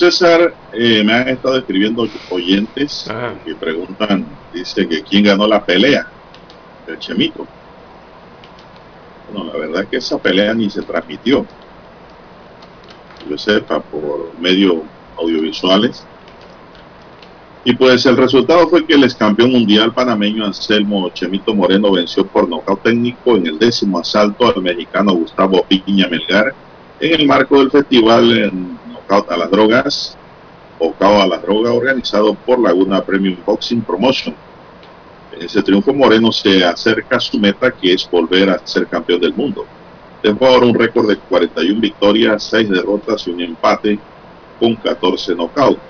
César, eh, me han estado escribiendo oyentes ah. que preguntan, dice que quién ganó la pelea, el Chemito. Bueno, la verdad es que esa pelea ni se transmitió, yo sepa, por medios audiovisuales. Y pues el resultado fue que el ex campeón mundial panameño Anselmo Chemito Moreno venció por nocaut técnico en el décimo asalto al mexicano Gustavo Piquiña Melgar en el marco del festival en a las drogas o a la droga organizado por Laguna Premium Boxing Promotion. En ese triunfo Moreno se acerca a su meta que es volver a ser campeón del mundo. Dejó ahora un récord de 41 victorias, 6 derrotas y un empate con 14 knockouts.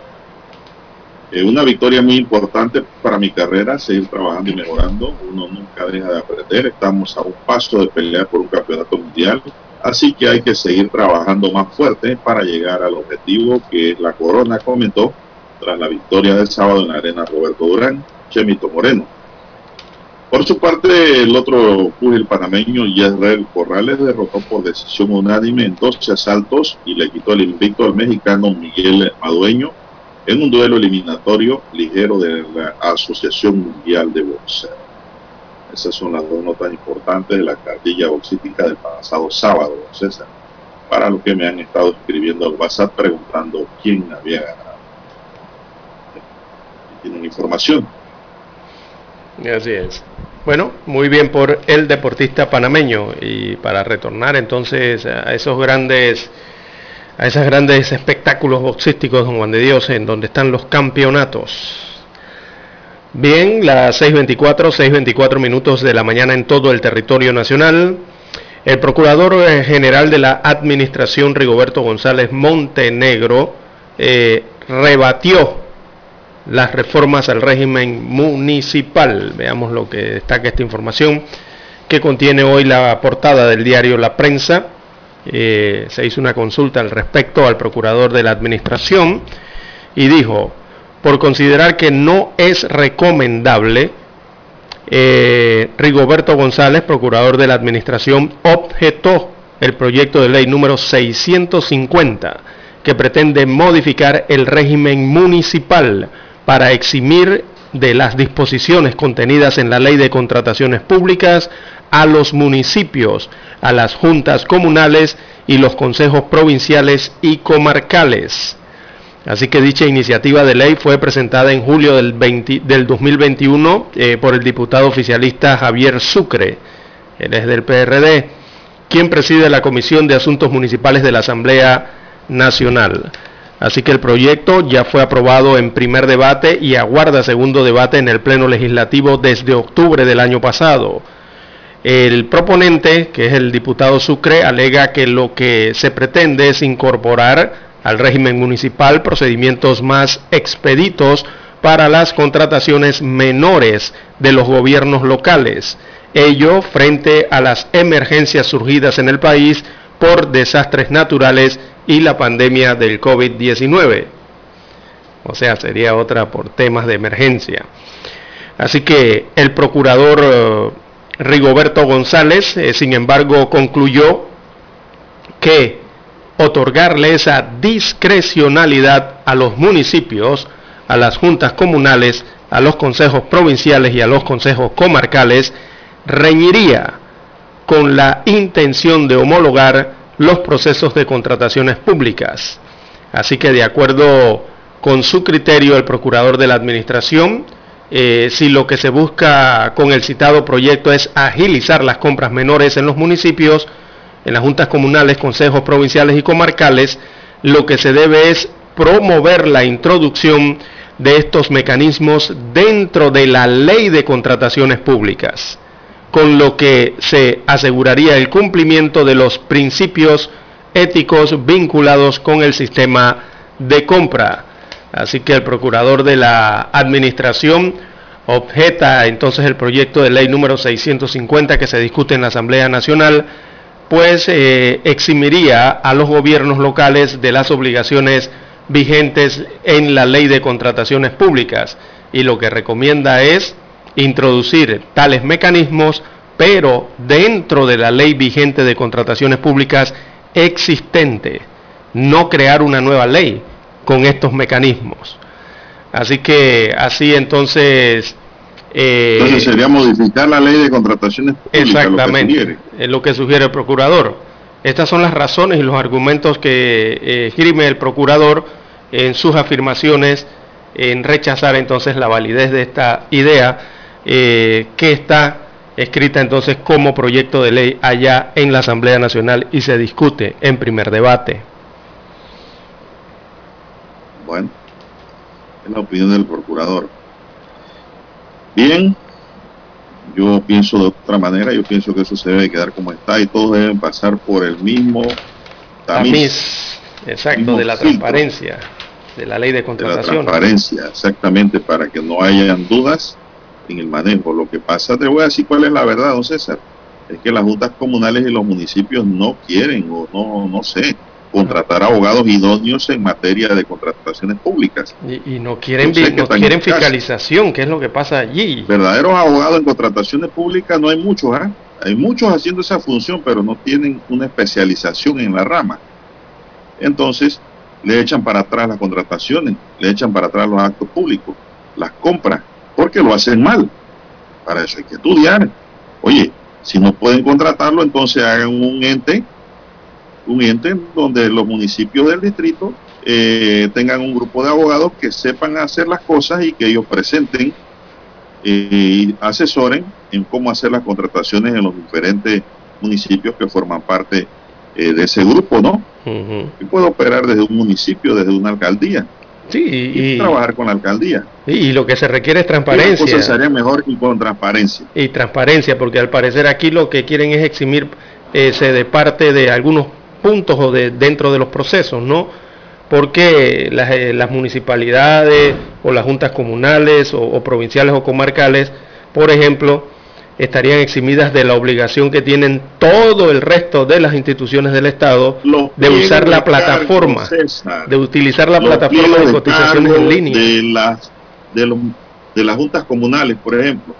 Eh, una victoria muy importante para mi carrera, seguir trabajando y mejorando. Uno nunca deja de aprender. Estamos a un paso de pelear por un campeonato mundial Así que hay que seguir trabajando más fuerte para llegar al objetivo que la corona comentó tras la victoria del sábado en la arena Roberto Durán, Chemito Moreno. Por su parte, el otro púgil panameño, Yesrel Corrales, derrotó por decisión unánime en 12 asaltos y le quitó el invicto al mexicano Miguel Madueño en un duelo eliminatorio ligero de la Asociación Mundial de Boxeo. Esas son las dos notas importantes de la cartilla boxística del pasado sábado, César. Para lo que me han estado escribiendo al WhatsApp preguntando quién había ganado. Tienen información. Así es. Bueno, muy bien por el deportista panameño y para retornar entonces a esos grandes a esos grandes espectáculos boxísticos, don Juan de Dios, en donde están los campeonatos. Bien, las 6.24, 6.24 minutos de la mañana en todo el territorio nacional. El Procurador eh, General de la Administración, Rigoberto González Montenegro, eh, rebatió las reformas al régimen municipal. Veamos lo que destaca esta información que contiene hoy la portada del diario La Prensa. Eh, se hizo una consulta al respecto al Procurador de la Administración y dijo, por considerar que no es recomendable, eh, Rigoberto González, procurador de la Administración, objetó el proyecto de ley número 650 que pretende modificar el régimen municipal para eximir de las disposiciones contenidas en la ley de contrataciones públicas a los municipios, a las juntas comunales y los consejos provinciales y comarcales. Así que dicha iniciativa de ley fue presentada en julio del, 2021 eh, por el diputado oficialista Javier Sucre, él es del PRD, quien preside la Comisión de Asuntos Municipales de la Asamblea Nacional. Así que el proyecto ya fue aprobado en primer debate y aguarda segundo debate en el Pleno Legislativo desde octubre del año pasado. El proponente, que es el diputado Sucre, alega que lo que se pretende es incorporar al régimen municipal procedimientos más expeditos para las contrataciones menores de los gobiernos locales. Ello frente a las emergencias surgidas en el país por desastres naturales y la pandemia del COVID-19. O sea, sería otra por temas de emergencia. Así que el procurador eh, Rigoberto González, eh, sin embargo, concluyó que otorgarle esa discrecionalidad a los municipios, a las juntas comunales, a los consejos provinciales y a los consejos comarcales, reñiría con la intención de homologar los procesos de contrataciones públicas. Así que de acuerdo con su criterio, el procurador de la Administración, eh, si lo que se busca con el citado proyecto es agilizar las compras menores en los municipios, en las juntas comunales, consejos provinciales y comarcales, lo que se debe es promover la introducción de estos mecanismos dentro de la ley de contrataciones públicas, con lo que se aseguraría el cumplimiento de los principios éticos vinculados con el sistema de compra. Así que el procurador de la Administración objeta entonces el proyecto de ley número 650 que se discute en la Asamblea Nacional pues eh, eximiría a los gobiernos locales de las obligaciones vigentes en la ley de contrataciones públicas y lo que recomienda es introducir tales mecanismos, pero dentro de la ley vigente de contrataciones públicas existente, no crear una nueva ley con estos mecanismos. Así que así entonces eh, Entonces sería modificar la ley de contrataciones públicas. Exactamente, lo que sugiere el procurador. Estas son las razones y los argumentos que eh, esgrime el procurador en sus afirmaciones en rechazar entonces la validez de esta idea eh, que está escrita entonces como proyecto de ley allá en la Asamblea Nacional y se discute en primer debate. Bueno, es la opinión del procurador. Bien, yo pienso de otra manera, yo pienso que eso se debe quedar como está y todos deben pasar por el mismo tamiz. exacto, de la transparencia, de la ley de contratación. De la transparencia, exactamente, para que no hayan dudas en el manejo. Lo que pasa, te voy a decir cuál es la verdad, don César, es que las juntas comunales y los municipios no quieren o no, no sé, contratar abogados idóneos en materia de contrataciones públicas. Y, no quieren, no quieren fiscalización, que es lo que pasa allí. Verdaderos abogados en contrataciones públicas no hay muchos, ¿ah? Hay muchos haciendo esa función, pero no tienen una especialización en la rama. Entonces, le echan para atrás las contrataciones, le echan para atrás los actos públicos, las compras, porque lo hacen mal. Para eso hay que estudiar. Oye, si no pueden contratarlo, entonces hagan un ente un ente donde los municipios del distrito eh, tengan un grupo de abogados que sepan hacer las cosas y que ellos presenten eh, y asesoren en cómo hacer las contrataciones en los diferentes municipios que forman parte eh, de ese grupo, ¿no? Y puedo operar desde un municipio, desde una alcaldía. Sí, y, trabajar con la alcaldía. Y, lo que se requiere es transparencia. Y sería mejor y con transparencia. Y transparencia, porque al parecer aquí lo que quieren es eximir ese de parte de algunos puntos o de, dentro de los procesos, ¿no? Porque las, eh, municipalidades o las juntas comunales o, provinciales o comarcales, por ejemplo, estarían eximidas de la obligación que tienen todo el resto de las instituciones del Estado de usar la plataforma, de utilizar la plataforma de cotizaciones en línea. De las, de, de las juntas comunales, por ejemplo,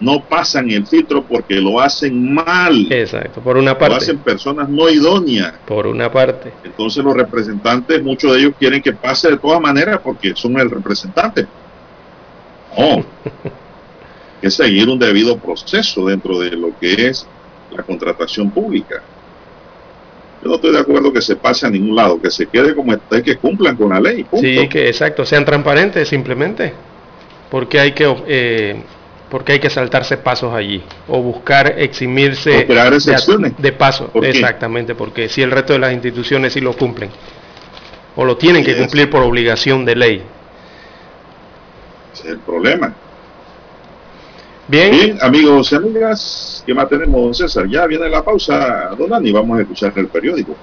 no pasan el filtro porque lo hacen mal. Exacto, por una parte. Lo hacen personas no idóneas. Por una parte. Entonces los representantes, muchos de ellos quieren que pase de todas maneras porque son el representante. No. que seguir un debido proceso dentro de lo que es la contratación pública. Yo no estoy de acuerdo que se pase a ningún lado, que se quede como está y que cumplan con la ley. Sí, que exacto, sean transparentes simplemente. Porque hay que eh, porque hay que saltarse pasos allí o buscar eximirse de, paso. Exactamente, porque si el resto de las instituciones sí lo cumplen o lo tienen que cumplir por obligación de ley. Ese es el problema. Bien. amigos y amigas, ¿qué más tenemos, don César? Ya viene la pausa, don Dani, vamos a escuchar el periódico.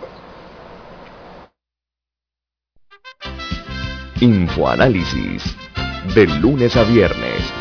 Infoanálisis, de lunes a viernes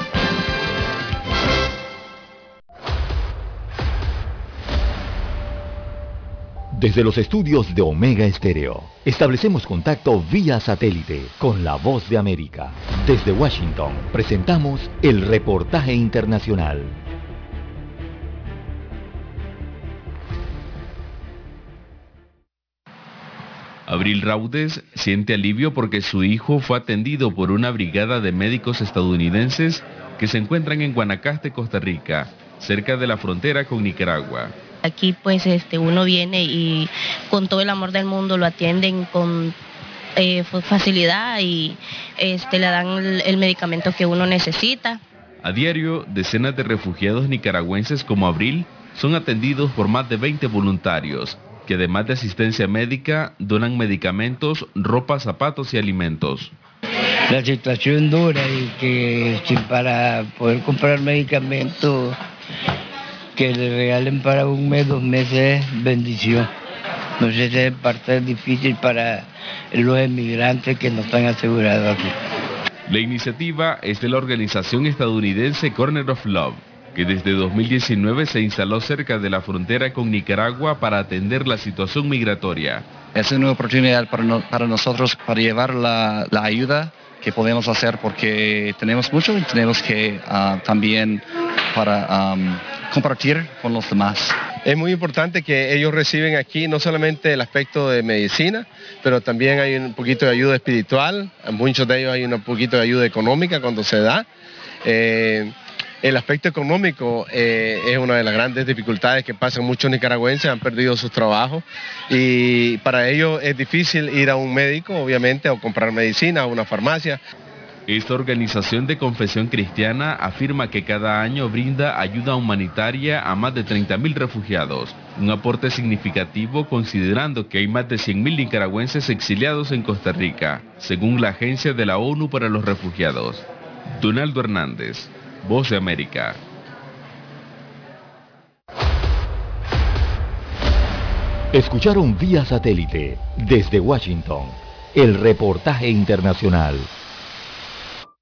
Desde los estudios de Omega Estéreo, establecemos contacto vía satélite con la voz de América. Desde Washington, presentamos el reportaje internacional. Abril Raudes siente alivio porque su hijo fue atendido por una brigada de médicos estadounidenses que se encuentran en Guanacaste, Costa Rica, cerca de la frontera con Nicaragua. Aquí pues este, uno viene y con todo el amor del mundo lo atienden con eh, facilidad y este, le dan el, el medicamento que uno necesita. A diario, decenas de refugiados nicaragüenses como Abril son atendidos por más de 20 voluntarios que además de asistencia médica, donan medicamentos, ropa, zapatos y alimentos. La situación dura y que para poder comprar medicamentos que le regalen para un mes, dos meses, bendición. No sé si es parte difícil para los emigrantes que no están asegurados aquí. La iniciativa es de la organización estadounidense Corner of Love que desde 2019 se instaló cerca de la frontera con Nicaragua para atender la situación migratoria. Es una oportunidad para, nosotros para llevar la, ayuda que podemos hacer porque tenemos mucho y tenemos que ah, también para compartir con los demás. Es muy importante que ellos reciben aquí no solamente el aspecto de medicina, pero también hay un poquito de ayuda espiritual, muchos de ellos hay un poquito de ayuda económica cuando se da. Eh, el aspecto económico eh, es una de las grandes dificultades que pasan muchos nicaragüenses, han perdido sus trabajos y para ellos es difícil ir a un médico, obviamente, o comprar medicina a una farmacia. Esta organización de confesión cristiana afirma que cada año brinda ayuda humanitaria a más de 30.000 refugiados, un aporte significativo considerando que hay más de 100.000 nicaragüenses exiliados en Costa Rica, según la Agencia de la ONU para los Refugiados. Donaldo Hernández, Voz de América. Escucharon vía satélite desde Washington el reportaje internacional.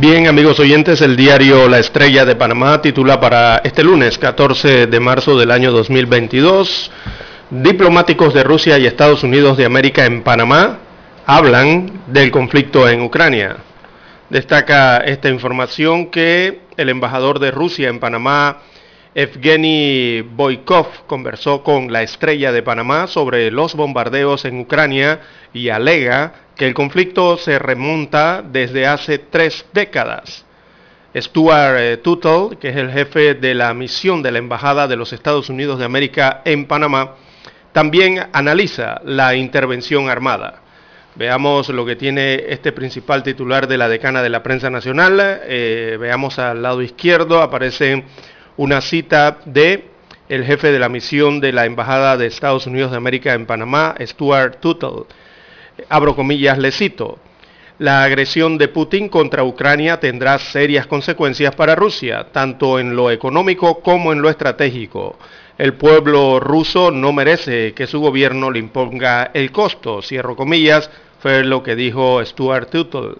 Bien, amigos oyentes, el diario La Estrella de Panamá titula para este lunes 14 de marzo del año 2022, diplomáticos de Rusia y Estados Unidos de América en Panamá hablan del conflicto en Ucrania. Destaca esta información que el embajador de Rusia en Panamá, Evgeny Boykov, conversó con La Estrella de Panamá sobre los bombardeos en Ucrania y alega que el conflicto se remonta desde hace tres décadas. Stuart eh, Tuttle, que es el jefe de la misión de la Embajada de los Estados Unidos de América en Panamá, también analiza la intervención armada. Veamos lo que tiene este principal titular de la decana de la prensa nacional. Eh, veamos al lado izquierdo, aparece una cita de el jefe de la misión de la Embajada de Estados Unidos de América en Panamá, Stuart Tuttle abro comillas, le cito, la agresión de Putin contra Ucrania tendrá serias consecuencias para Rusia, tanto en lo económico como en lo estratégico. El pueblo ruso no merece que su gobierno le imponga el costo, cierro comillas, fue lo que dijo Stuart Tuttle.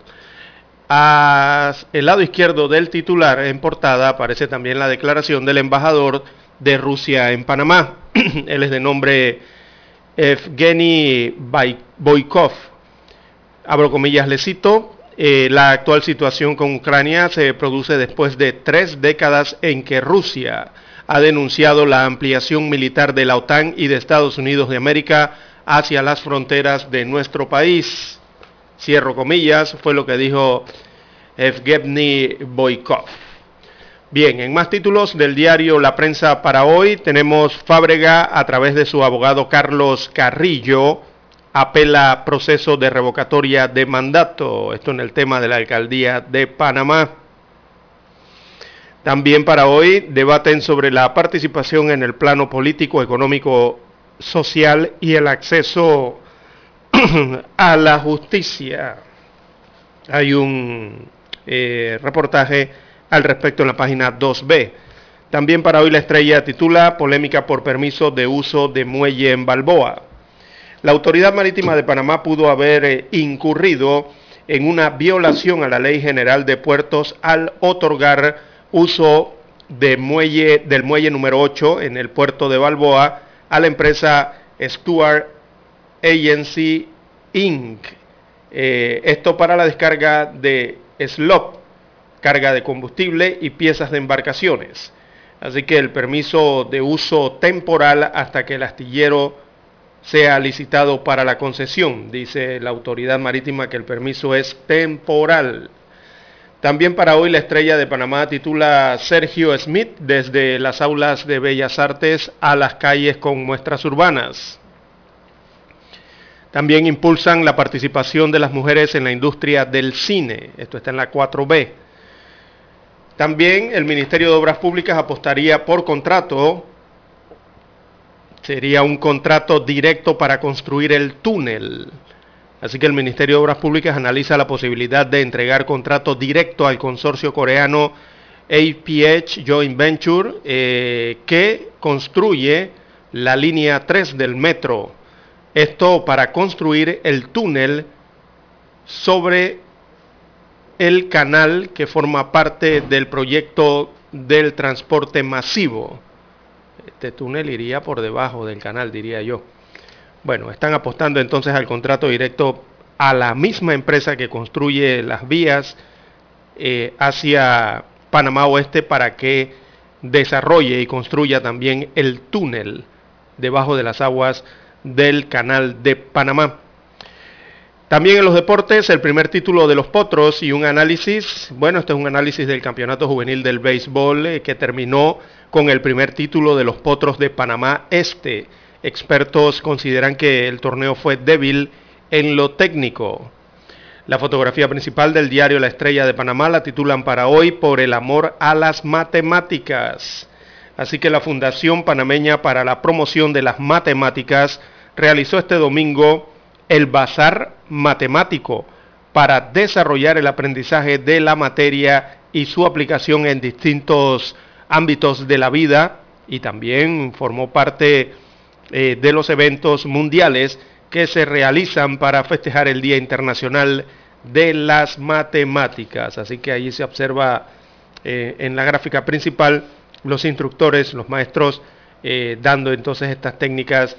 El lado izquierdo del titular en portada aparece también la declaración del embajador de Rusia en Panamá. Él es de nombre Evgeny Boykov. abro comillas, le cito, eh, la actual situación con Ucrania se produce después de tres décadas en que Rusia ha denunciado la ampliación militar de la OTAN y de Estados Unidos de América hacia las fronteras de nuestro país. Cierro comillas, fue lo que dijo Evgeny Boykov. Bien, en más títulos del diario La Prensa para hoy tenemos Fábrega a través de su abogado Carlos Carrillo apela proceso de revocatoria de mandato. Esto en el tema de la alcaldía de Panamá. También para hoy debaten sobre la participación en el plano político, económico, social y el acceso a la justicia. Hay un eh, reportaje al respecto en la página 2B. También para hoy la estrella titula Polémica por permiso de uso de muelle en Balboa. La Autoridad Marítima de Panamá pudo haber eh, incurrido en una violación a la Ley General de Puertos al otorgar uso del muelle número 8 en el puerto de Balboa a la empresa Stuart Agency Inc. Eh, esto para la descarga de slop, carga de combustible y piezas de embarcaciones. Así que el permiso de uso temporal hasta que el astillero sea licitado para la concesión. Dice la autoridad marítima que el permiso es temporal. También para hoy la estrella de Panamá titula Sergio Smith desde las aulas de Bellas Artes a las calles con muestras urbanas. También impulsan la participación de las mujeres en la industria del cine. Esto está en la 4B. También el Ministerio de Obras Públicas apostaría por contrato Sería un contrato directo para construir el túnel. Así que el Ministerio de Obras Públicas analiza la posibilidad de entregar contrato directo al consorcio coreano APH Joint Venture eh, que construye la línea 3 del metro. Esto para construir el túnel sobre el canal que forma parte del proyecto del transporte masivo. Este túnel iría por debajo del canal, diría yo. Bueno, están apostando entonces al contrato directo a la misma empresa que construye las vías eh, hacia Panamá Oeste para que desarrolle y construya también el túnel debajo de las aguas del canal de Panamá. También en los deportes, el primer título de los Potros y un análisis, bueno, este es un análisis del Campeonato Juvenil del Béisbol eh, que terminó con el primer título de los Potros de Panamá Este. Expertos consideran que el torneo fue débil en lo técnico. La fotografía principal del diario La Estrella de Panamá la titulan para hoy por el amor a las matemáticas. Así que la Fundación Panameña para la Promoción de las Matemáticas realizó este domingo el Bazar Matemático para desarrollar el aprendizaje de la materia y su aplicación en distintos ámbitos de la vida y también formó parte eh, de los eventos mundiales que se realizan para festejar el Día Internacional de las Matemáticas. Así que ahí se observa eh, en la gráfica principal los instructores, los maestros, eh, dando entonces estas técnicas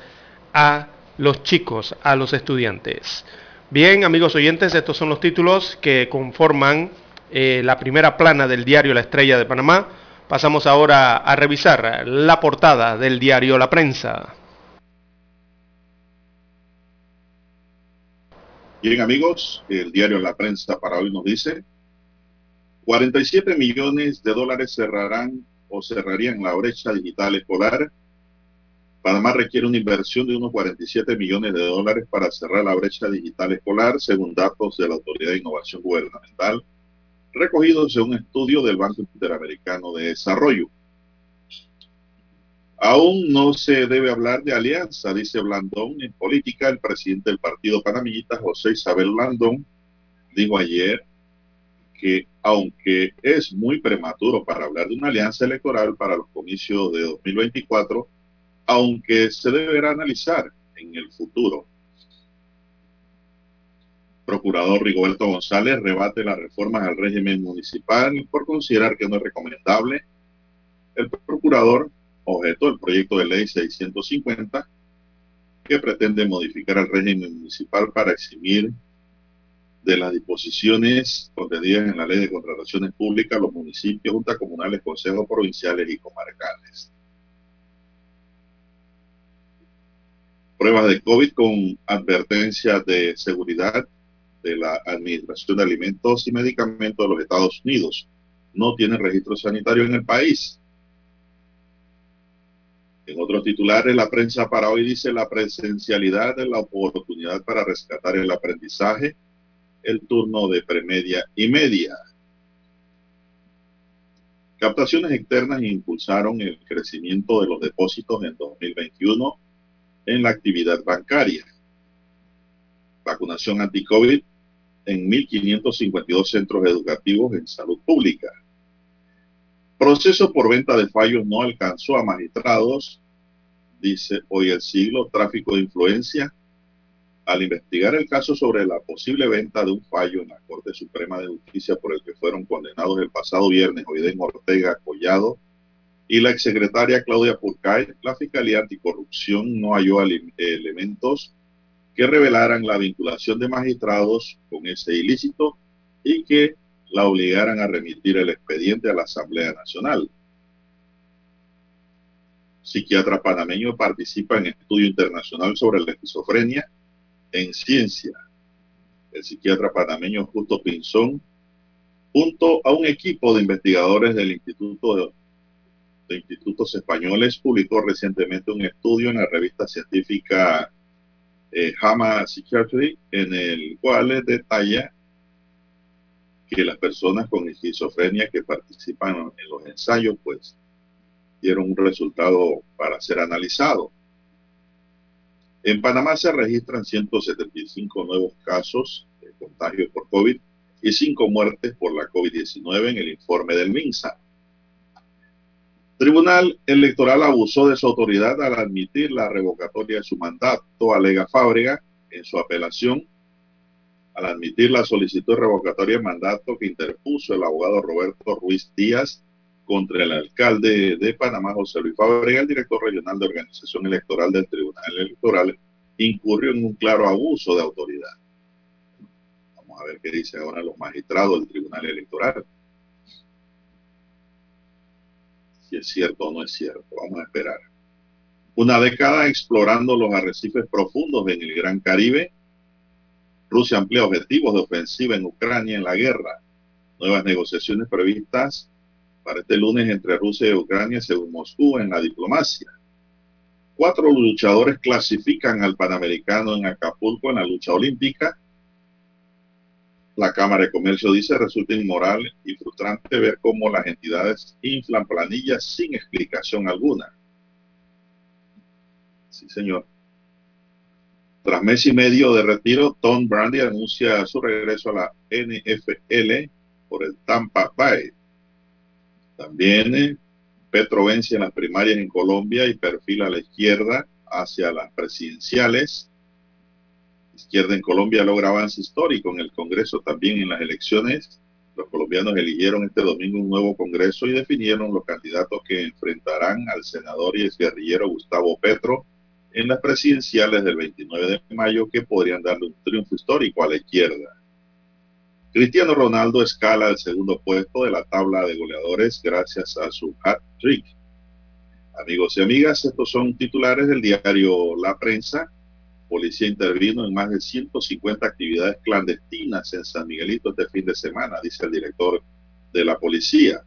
a los chicos, a los estudiantes. Bien, amigos oyentes, estos son los títulos que conforman la primera plana del diario La Estrella de Panamá. Pasamos ahora a revisar la portada del diario La Prensa. Bien amigos, el diario La Prensa para hoy nos dice 47 millones de dólares cerrarán o cerrarían la brecha digital escolar. Panamá requiere una inversión de unos 47 millones de dólares para cerrar la brecha digital escolar, según datos de la Autoridad de Innovación Gubernamental recogidos en un estudio del Banco Interamericano de Desarrollo. Aún no se debe hablar de alianza, dice Blandón. En política, el presidente del partido panamillita, José Isabel Blandón, dijo ayer que aunque es muy prematuro para hablar de una alianza electoral para los comicios de 2024, aunque se deberá analizar en el futuro. Procurador Rigoberto González rebate las reformas al régimen municipal por considerar que no es recomendable. El procurador objetó el proyecto de ley 650 que pretende modificar el régimen municipal para eximir de las disposiciones contenidas en la ley de contrataciones públicas, los municipios, juntas comunales, consejos provinciales y comarcales. Pruebas de COVID con advertencia de seguridad de la Administración de Alimentos y Medicamentos de los Estados Unidos. No tiene registro sanitario en el país. En otros titulares, la prensa para hoy dice la presencialidad de la oportunidad para rescatar el aprendizaje, el turno de premedia y media. Captaciones externas impulsaron el crecimiento de los depósitos en 2021 en la actividad bancaria. Vacunación anti-COVID en 1.552 centros educativos en salud pública. Proceso por venta de fallos no alcanzó a magistrados, dice hoy el siglo, tráfico de influencia. Al investigar el caso sobre la posible venta de un fallo en la Corte Suprema de Justicia por el que fueron condenados el pasado viernes Oiden Ortega Collado y la exsecretaria Claudia Purcay, la Fiscalía Anticorrupción no halló elementos que revelaran la vinculación de magistrados con ese ilícito y que la obligaran a remitir el expediente a la Asamblea Nacional. Psiquiatra panameño participa en estudio internacional sobre la esquizofrenia en ciencia. El psiquiatra panameño Justo Pinzón, junto a un equipo de investigadores del Instituto de, Institutos Españoles, publicó recientemente un estudio en la revista científica eh, Hama Psychiatry, en el cual detalla que las personas con esquizofrenia que participan en los ensayos, pues, dieron un resultado para ser analizado. En Panamá se registran 175 nuevos casos de contagio por COVID y 5 muertes por la COVID-19 en el informe del MINSA. Tribunal Electoral abusó de su autoridad al admitir la revocatoria de su mandato, alega Fábrega en su apelación. Al admitir la solicitud de revocatoria de mandato que interpuso el abogado Roberto Ruiz Díaz contra el alcalde de Panamá, José Luis Fábrega, el director regional de organización electoral del Tribunal Electoral, incurrió en un claro abuso de autoridad. Vamos a ver qué dicen ahora los magistrados del Tribunal Electoral. Si es cierto o no es cierto. Vamos a esperar. Una década explorando los arrecifes profundos en el Gran Caribe. Rusia amplía objetivos de ofensiva en Ucrania en la guerra. Nuevas negociaciones previstas para este lunes entre Rusia y Ucrania según Moscú en la diplomacia. Cuatro luchadores clasifican al Panamericano en Acapulco en la lucha olímpica. La Cámara de Comercio dice resulta inmoral y frustrante ver cómo las entidades inflan planillas sin explicación alguna. Sí, señor. Tras mes y medio de retiro, Tom Brandy anuncia su regreso a la NFL por el Tampa Bay. También eh, Petro vence en las primarias en Colombia y perfila a la izquierda hacia las presidenciales izquierda en Colombia logra avance histórico en el Congreso también en las elecciones. Los colombianos eligieron este domingo un nuevo Congreso y definieron los candidatos que enfrentarán al senador y guerrillero Gustavo Petro en las presidenciales del 29 de mayo que podrían darle un triunfo histórico a la izquierda. Cristiano Ronaldo escala al segundo puesto de la tabla de goleadores gracias a su hat-trick. Amigos y amigas, estos son titulares del diario La Prensa policía intervino en más de 150 actividades clandestinas en San Miguelito este fin de semana, dice el director de la policía.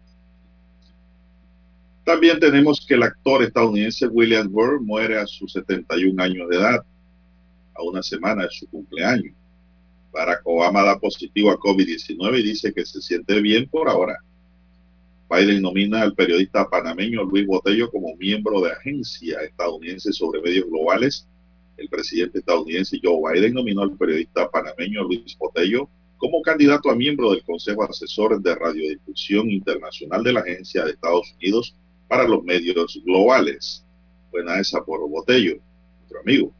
También tenemos que el actor estadounidense William Burr muere a sus 71 años de edad, a una semana de su cumpleaños. Barack Obama da positivo a COVID-19 y dice que se siente bien por ahora. Biden nomina al periodista panameño Luis Botello como miembro de agencia estadounidense sobre medios globales el presidente estadounidense Joe Biden nominó al periodista panameño Luis Botello como candidato a miembro del Consejo Asesor de Radiodifusión Internacional de la Agencia de Estados Unidos para los Medios Globales. Buena esa por Botello, nuestro amigo.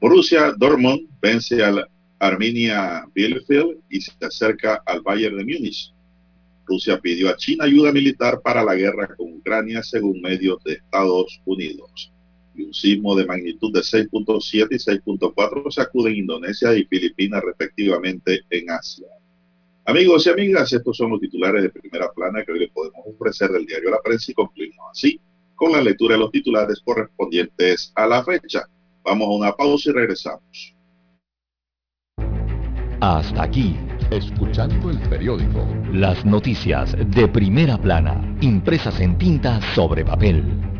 Borussia Dortmund vence al Arminia Bielefeld y se acerca al Bayern de Múnich. Rusia pidió a China ayuda militar para la guerra con Ucrania según medios de Estados Unidos. Y un sismo de magnitud de 6.7 y 6.4 sacude en Indonesia y Filipinas respectivamente en Asia. Amigos y amigas, estos son los titulares de primera plana que hoy le podemos ofrecer del diario La Prensa y concluimos así con la lectura de los titulares correspondientes a la fecha. Vamos a una pausa y regresamos. Hasta aquí, escuchando el periódico. Las noticias de primera plana, impresas en tinta sobre papel.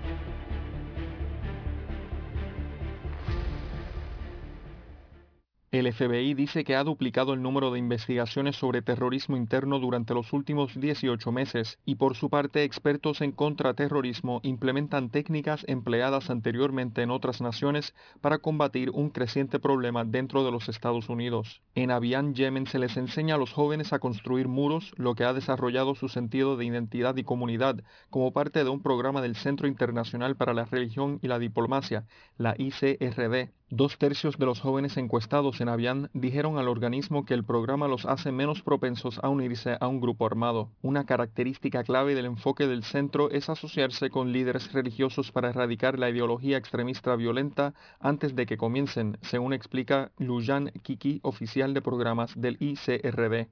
El FBI dice que ha duplicado el número de investigaciones sobre terrorismo interno durante los últimos 18 meses y por su parte expertos en contraterrorismo implementan técnicas empleadas anteriormente en otras naciones para combatir un creciente problema dentro de los Estados Unidos. En Abiyan, Yemen se les enseña a los jóvenes a construir muros, lo que ha desarrollado su sentido de identidad y comunidad como parte de un programa del Centro Internacional para la Religión y la Diplomacia, la ICRD. Dos tercios de los jóvenes encuestados en Avian dijeron al organismo que el programa los hace menos propensos a unirse a un grupo armado. Una característica clave del enfoque del centro es asociarse con líderes religiosos para erradicar la ideología extremista violenta antes de que comiencen, según explica Lujan Kiki, oficial de programas del ICRD.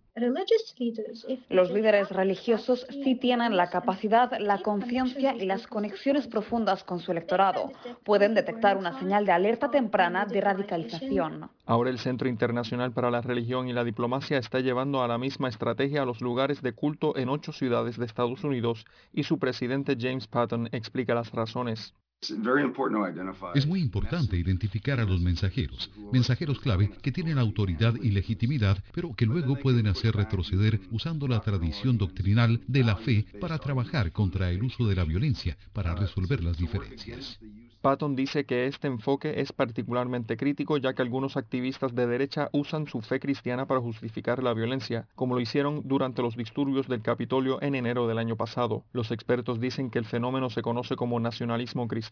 Los líderes religiosos sí tienen la capacidad, la conciencia y las conexiones profundas con su electorado. Pueden detectar una señal de alerta temprana de radicalización. Ahora el Centro Internacional para la Religión y la Diplomacia está llevando a la misma estrategia a los lugares de culto en ocho ciudades de Estados Unidos y su presidente James Patton explica las razones. Es muy importante identificar a los mensajeros, mensajeros clave que tienen autoridad y legitimidad, pero que luego pueden hacer retroceder usando la tradición doctrinal de la fe para trabajar contra el uso de la violencia, para resolver las diferencias. Patton dice que este enfoque es particularmente crítico ya que algunos activistas de derecha usan su fe cristiana para justificar la violencia, como lo hicieron durante los disturbios del Capitolio en enero del año pasado. Los expertos dicen que el fenómeno se conoce como nacionalismo cristiano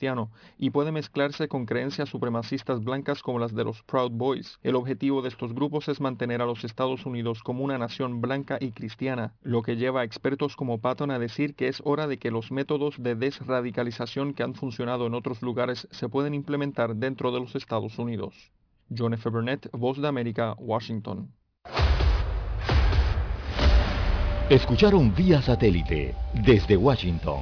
y puede mezclarse con creencias supremacistas blancas como las de los Proud Boys. El objetivo de estos grupos es mantener a los Estados Unidos como una nación blanca y cristiana, lo que lleva a expertos como Patton a decir que es hora de que los métodos de desradicalización que han funcionado en otros lugares se pueden implementar dentro de los Estados Unidos. John F. Burnett, Voz de América, Washington. Escucharon vía satélite desde Washington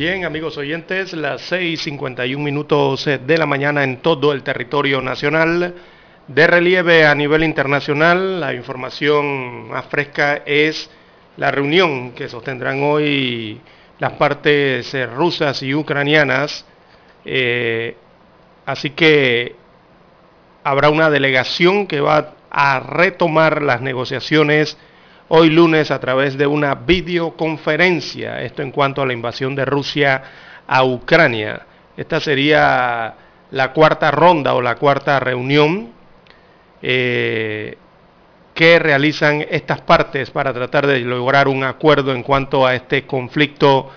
Bien, amigos oyentes, las 6.51 minutos de la mañana en todo el territorio nacional. De relieve a nivel internacional, la información más fresca es la reunión que sostendrán hoy las partes eh, rusas y ucranianas. Eh, así que habrá una delegación que va a retomar las negociaciones hoy lunes a través de una videoconferencia, esto en cuanto a la invasión de Rusia a Ucrania. Esta sería la cuarta ronda o la cuarta reunión eh, que realizan estas partes para tratar de lograr un acuerdo en cuanto a este conflicto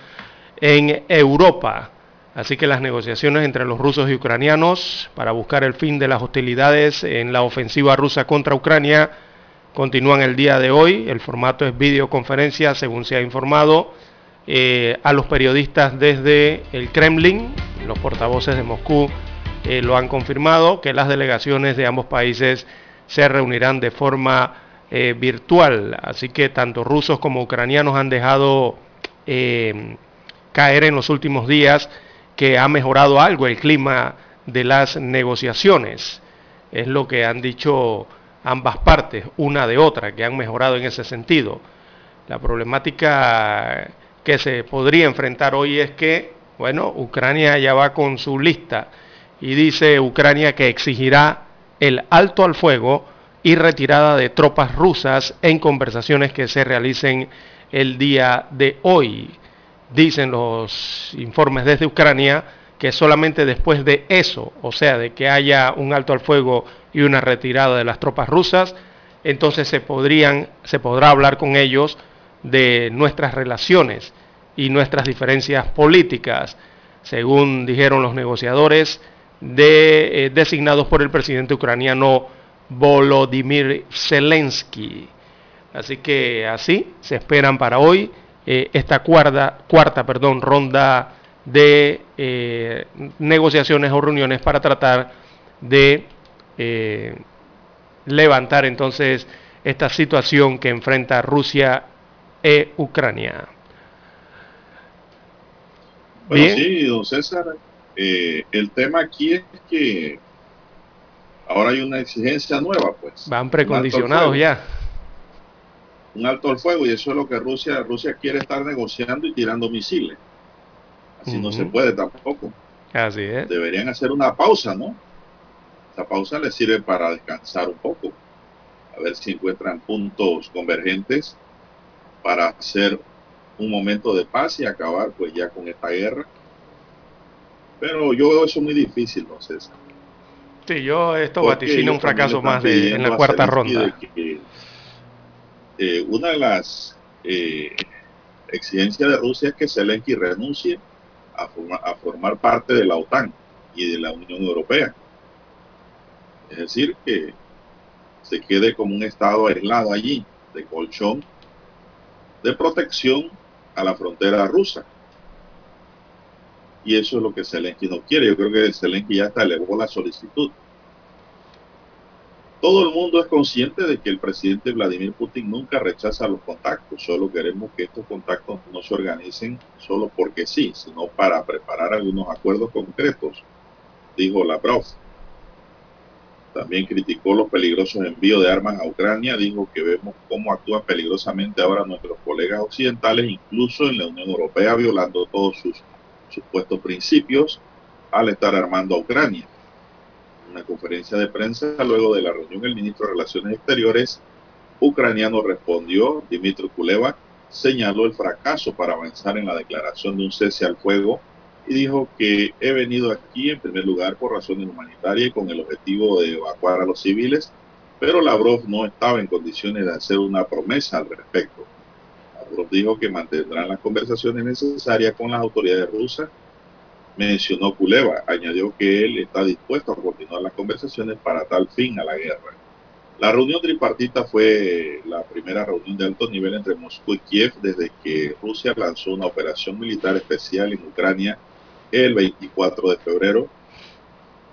en Europa. Así que las negociaciones entre los rusos y ucranianos para buscar el fin de las hostilidades en la ofensiva rusa contra Ucrania continúan el día de hoy. El formato es videoconferencia, según se ha informado eh, a los periodistas desde el Kremlin. Los portavoces de Moscú eh, lo han confirmado, que las delegaciones de ambos países se reunirán de forma eh, virtual. Así que tanto rusos como ucranianos han dejado caer en los últimos días que ha mejorado algo el clima de las negociaciones. Es lo que han dicho ambas partes, una de otra, que han mejorado en ese sentido. La problemática que se podría enfrentar hoy es que, bueno, Ucrania ya va con su lista y dice Ucrania que exigirá el alto al fuego y retirada de tropas rusas en conversaciones que se realicen el día de hoy. Dicen los informes desde Ucrania que solamente después de eso, o sea, de que haya un alto al fuego y una retirada de las tropas rusas, entonces se, podrían, se podrá hablar con ellos de nuestras relaciones y nuestras diferencias políticas, según dijeron los negociadores de, eh, designados por el presidente ucraniano Volodymyr Zelensky. Así que así se esperan para hoy eh, esta cuarta, cuarta perdón, ronda de eh, negociaciones o reuniones para tratar de eh, levantar entonces esta situación que enfrenta Rusia e Ucrania. Bueno, sí, don César, eh, el tema aquí es que ahora hay una exigencia nueva, pues. Van precondicionados ya. Un alto al fuego y eso es lo que Rusia, Rusia quiere estar negociando y tirando misiles. Así no se puede tampoco. Así es. Deberían hacer una pausa, ¿no? Esta pausa les sirve para descansar un poco, a ver si encuentran puntos convergentes para hacer un momento de paz y acabar pues ya con esta guerra. Pero yo veo eso muy difícil, no sé. Sí, yo esto vaticino un fracaso más de, en la cuarta ronda. Eh, una de las eh, exigencias de Rusia es que Zelensky renuncie a, a formar parte de la OTAN y de la Unión Europea. Es decir, que se quede como un estado aislado allí, de colchón, de protección a la frontera rusa. Y eso es lo que Zelensky no quiere. Yo creo que Zelensky ya hasta elevó la solicitud. Todo el mundo es consciente de que el presidente Vladimir Putin nunca rechaza los contactos. Solo queremos que estos contactos no se organicen solo porque sí, sino para preparar algunos acuerdos concretos, dijo Lavrov. También criticó los peligrosos envíos de armas a Ucrania. Dijo que vemos cómo actúan peligrosamente ahora nuestros colegas occidentales, incluso en la Unión Europea, violando todos sus supuestos principios al estar armando a Ucrania. En una conferencia de prensa luego de la reunión, el ministro de Relaciones Exteriores ucraniano respondió, Dimitri Kuleva, señaló el fracaso para avanzar en la declaración de un cese al fuego y dijo que he venido aquí en primer lugar por razones humanitarias y con el objetivo de evacuar a los civiles, pero Lavrov no estaba en condiciones de hacer una promesa al respecto. Lavrov dijo que mantendrán las conversaciones necesarias con las autoridades rusas. Mencionó Kuleva, añadió que él está dispuesto a continuar las conversaciones para tal fin a la guerra. La reunión tripartita fue la primera reunión de alto nivel entre Moscú y Kiev desde que Rusia lanzó una operación militar especial en Ucrania el 24 de febrero.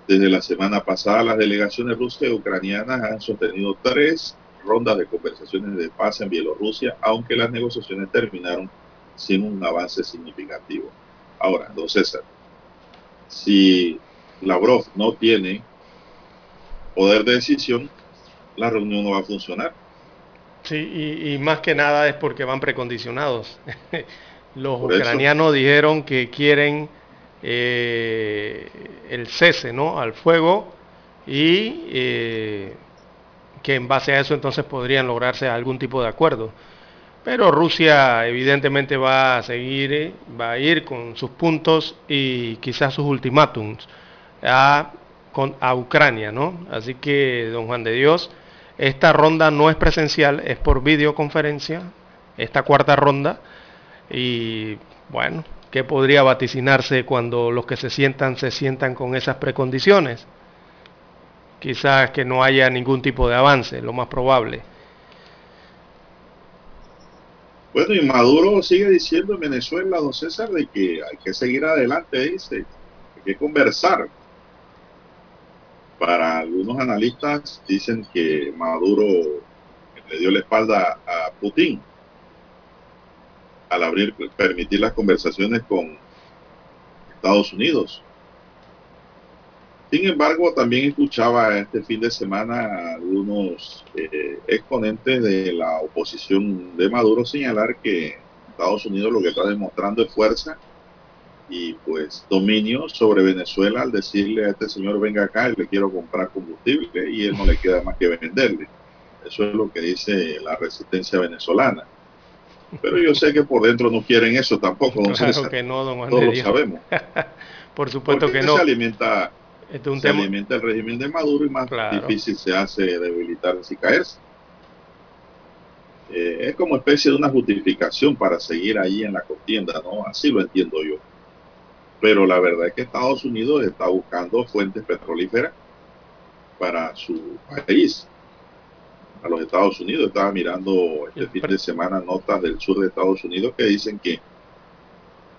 Desde la semana pasada, las delegaciones rusas y ucranianas han sostenido tres rondas de conversaciones de paz en Bielorrusia, aunque las negociaciones terminaron sin un avance significativo. Ahora, don César, si Lavrov no tiene poder de decisión, la reunión no va a funcionar. Sí, y, más que nada es porque van precondicionados. Los ucranianos dijeron que quieren eh, el cese al fuego y eh, que en base a eso entonces podrían lograrse algún tipo de acuerdo. Pero Rusia evidentemente va a seguir, eh, va a ir con sus puntos y quizás sus ultimátums a, a Ucrania, ¿no? Así que, don Juan de Dios, esta ronda no es presencial, es por videoconferencia, esta cuarta ronda. Y bueno, ¿qué podría vaticinarse cuando los que se sientan se sientan con esas precondiciones? Quizás que no haya ningún tipo de avance, lo más probable. Bueno, y Maduro sigue diciendo en Venezuela, don César, de que hay que seguir adelante, dice, hay que conversar para algunos analistas dicen que Maduro le dio la espalda a Putin al abrir, permitir las conversaciones con Estados Unidos. Sin embargo, también escuchaba este fin de semana a algunos eh, exponentes de la oposición de Maduro señalar que Estados Unidos lo que está demostrando es fuerza y pues dominio sobre Venezuela al decirle a este señor venga acá y le quiero comprar combustible y él no le queda más que venderle. Eso es lo que dice la resistencia venezolana. Pero yo sé que por dentro no quieren eso tampoco, don claro que no, don Todos lo sabemos. por supuesto que no. Se alimenta, se alimenta el régimen de Maduro y más difícil se hace debilitarse y caerse. Eh, es como especie de una justificación para seguir ahí en la contienda, ¿no? Así lo entiendo yo. Pero la verdad es que Estados Unidos está buscando fuentes petrolíferas para su país. A los Estados Unidos estaba mirando este fin de semana notas del sur de Estados Unidos que dicen que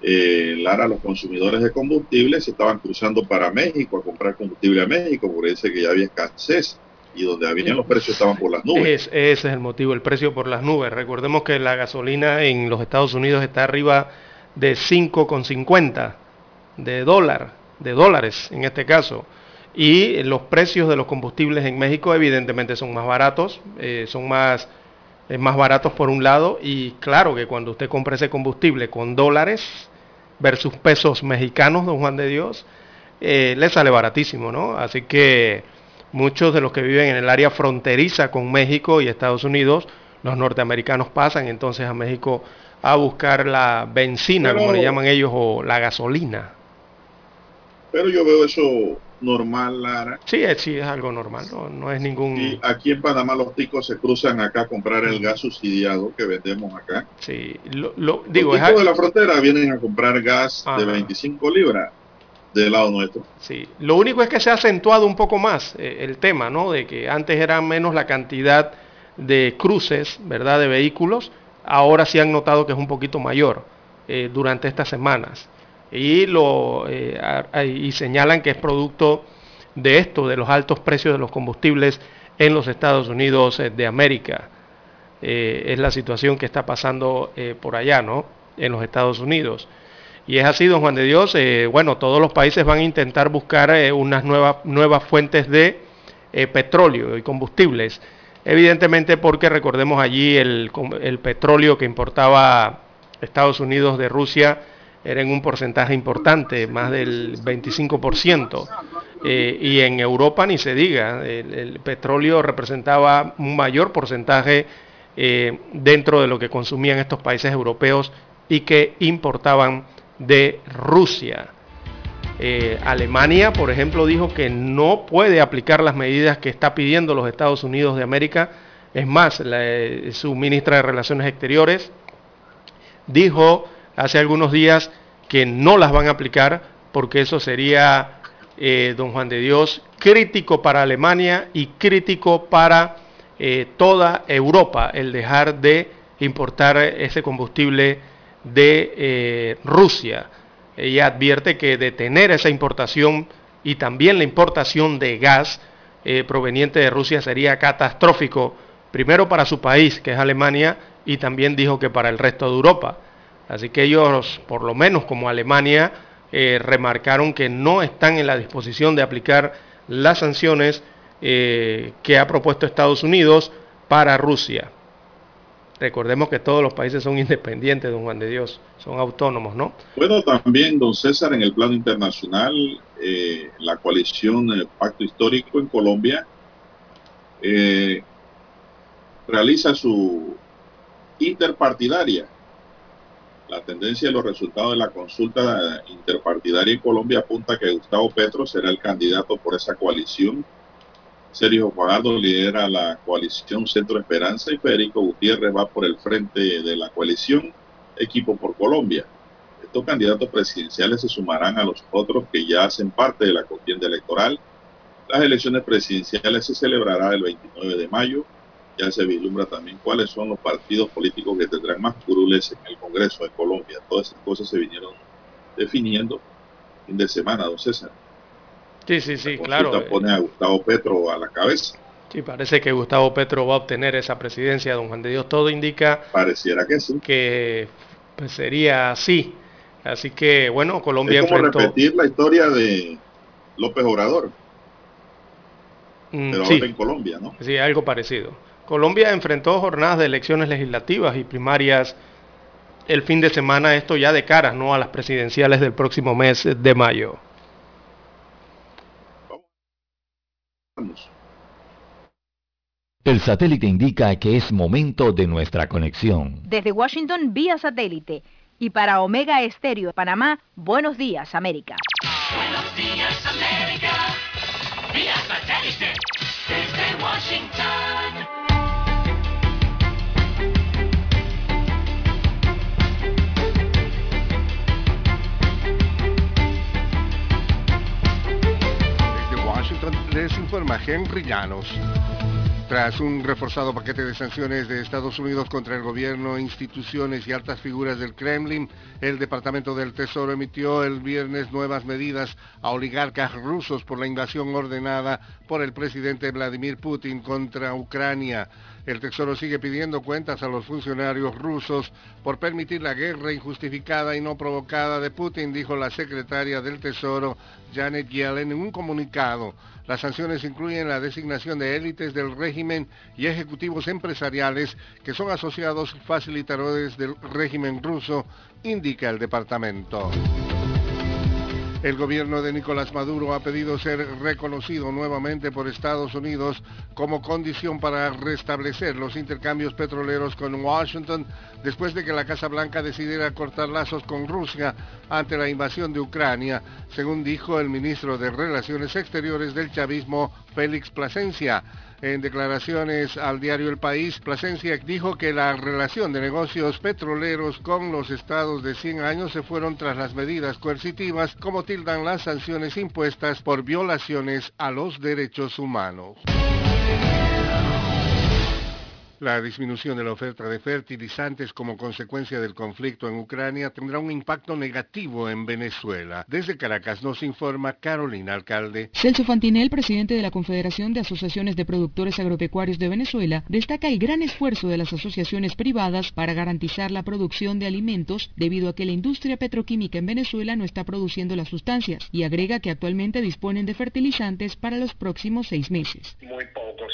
eh, Lara, los consumidores de combustible se estaban cruzando para México a comprar combustible a México, porque dice que ya había escasez y donde habían los precios estaban por las nubes. ese es el motivo, el precio por las nubes. Recordemos que la gasolina en los Estados Unidos está arriba de 5,50 de dólar, de dólares en este caso. Y los precios de los combustibles en México evidentemente son más baratos, eh, son más, eh, más baratos por un lado y claro que cuando usted compra ese combustible con dólares versus pesos mexicanos, don Juan de Dios, eh, le sale baratísimo, ¿no? Así que muchos de los que viven en el área fronteriza con México y Estados Unidos, los norteamericanos pasan entonces a México a buscar la benzina, como le llaman ellos, o la gasolina. Pero yo veo eso normal, Lara. Sí, sí, es algo normal, no, es ningún... Y aquí en Panamá los ticos se cruzan acá a comprar el gas subsidiado que vendemos acá. Sí, lo, digo... Los ticos de la frontera vienen a comprar gas de 25 libras del lado nuestro. Sí, lo único es que se ha acentuado un poco más eh, el tema, ¿no? De que antes era menos la cantidad de cruces, ¿verdad? De vehículos, ahora sí han notado que es un poquito mayor eh, durante estas semanas y, lo, eh, y señalan que es producto de esto, de los altos precios de los combustibles en los Estados Unidos eh, de América. Eh, es la situación que está pasando por allá, ¿no? En los Estados Unidos. Y es así, don Juan de Dios, bueno, todos los países van a intentar buscar unas nuevas, nuevas fuentes de petróleo y combustibles. Evidentemente porque recordemos allí el, el petróleo que importaba Estados Unidos de Rusia era en un porcentaje importante, más del 25%. Eh, y en Europa ni se diga, el, petróleo representaba un mayor porcentaje eh, dentro de lo que consumían estos países europeos y que importaban de Rusia. Eh, Alemania, por ejemplo, dijo que no puede aplicar las medidas que está pidiendo los Estados Unidos de América. Es más, su ministra de Relaciones Exteriores dijo hace algunos días que no las van a aplicar porque eso sería, eh, don Juan de Dios, crítico para Alemania y crítico para eh, toda Europa el dejar de importar ese combustible de eh, Rusia. Ella advierte que detener esa importación y también la importación de gas proveniente de Rusia sería catastrófico, primero para su país, que es Alemania, y también dijo que para el resto de Europa. Así que ellos, por lo menos como Alemania, eh, remarcaron que no están en la disposición de aplicar las sanciones eh, que ha propuesto Estados Unidos para Rusia. Recordemos que todos los países son independientes, don Juan de Dios, son autónomos, ¿no? Bueno, también, don César, en el plano internacional, eh, la coalición Pacto Histórico en Colombia realiza su interpartidaria la tendencia de los resultados de la consulta interpartidaria en Colombia apunta que Gustavo Petro será el candidato por esa coalición. Sergio Fajardo lidera la coalición Centro Esperanza y Federico Gutiérrez va por el frente de la coalición Equipo por Colombia. Estos candidatos presidenciales se sumarán a los otros que ya hacen parte de la contienda electoral. Las elecciones presidenciales se celebrarán el 29 de mayo ya se vislumbra también cuáles son los partidos políticos que tendrán más curules en el Congreso de Colombia. Todas esas cosas se vinieron definiendo fin de semana, don César. Sí, sí, sí, claro. Eh. pone a Gustavo Petro a la cabeza. Sí, parece que Gustavo Petro va a obtener esa presidencia, don Juan de Dios. Todo indica... Pareciera que sí. Que pues, sería así. Así que, bueno, Colombia es como repetir la historia de López Obrador. Mm, pero ahora en Colombia, ¿no? Sí, algo parecido. Colombia enfrentó jornadas de elecciones legislativas y primarias el fin de semana, esto ya de cara ¿no? a las presidenciales del próximo mes de mayo. El satélite indica que es momento de nuestra conexión. Desde Washington vía satélite y para Omega Estéreo de Panamá, buenos días América. Buenos días América, vía satélite desde Washington. Les informa Henry Llanos. Tras un reforzado paquete de sanciones de Estados Unidos contra el gobierno, instituciones y altas figuras del Kremlin, el Departamento del Tesoro emitió el viernes nuevas medidas a oligarcas rusos por la invasión ordenada por el presidente Vladimir Putin contra Ucrania. El Tesoro sigue pidiendo cuentas a los funcionarios rusos por permitir la guerra injustificada y no provocada de Putin, dijo la secretaria del Tesoro Janet Yellen en un comunicado. Las sanciones incluyen la designación de élites del régimen y ejecutivos empresariales que son asociados facilitadores del régimen ruso, indica el departamento. El gobierno de Nicolás Maduro ha pedido ser reconocido nuevamente por Estados Unidos como condición para restablecer los intercambios petroleros con Washington después de que la Casa Blanca decidiera cortar lazos con Rusia ante la invasión de Ucrania, según dijo el ministro de Relaciones Exteriores del chavismo, Félix Plasencia. En declaraciones al diario El País, Plasencia dijo que la relación de negocios petroleros con los estados de 100 años se fueron tras las medidas coercitivas, como tildan las sanciones impuestas por violaciones a los derechos humanos. La disminución de la oferta de fertilizantes como consecuencia del conflicto en Ucrania tendrá un impacto negativo en Venezuela. Desde Caracas nos informa Carolina Alcalde. Celso Fantinel, presidente de la Confederación de Asociaciones de Productores Agropecuarios de Venezuela, destaca el gran esfuerzo de las asociaciones privadas para garantizar la producción de alimentos debido a que la industria petroquímica en Venezuela no está produciendo las sustancias y agrega que actualmente disponen de fertilizantes para los próximos seis meses. Muy poco,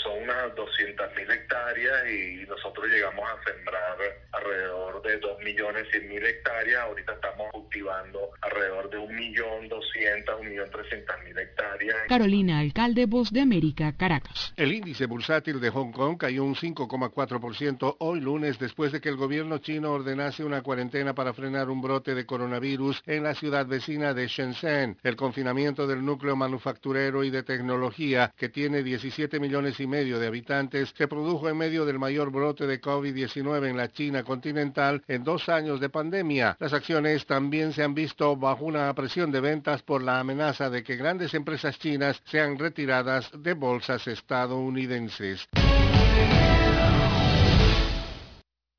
son unas 200 mil hectáreas y nosotros llegamos a sembrar alrededor de 2 millones 100 mil hectáreas. Ahorita estamos cultivando alrededor de 1 millón 200, 1 millón 300 mil hectáreas. Carolina, alcalde Voz de América, Caracas. El índice bursátil de Hong Kong cayó un 5,4% hoy lunes después de que el gobierno chino ordenase una cuarentena para frenar un brote de coronavirus en la ciudad vecina de Shenzhen. El confinamiento del núcleo manufacturero y de tecnología, que tiene 17 millones y medio de habitantes, se produjo en medio del mayor brote de COVID-19 en la China continental en dos años de pandemia. Las acciones también se han visto bajo una presión de ventas por la amenaza de que grandes empresas chinas sean retiradas de bolsas estadounidenses.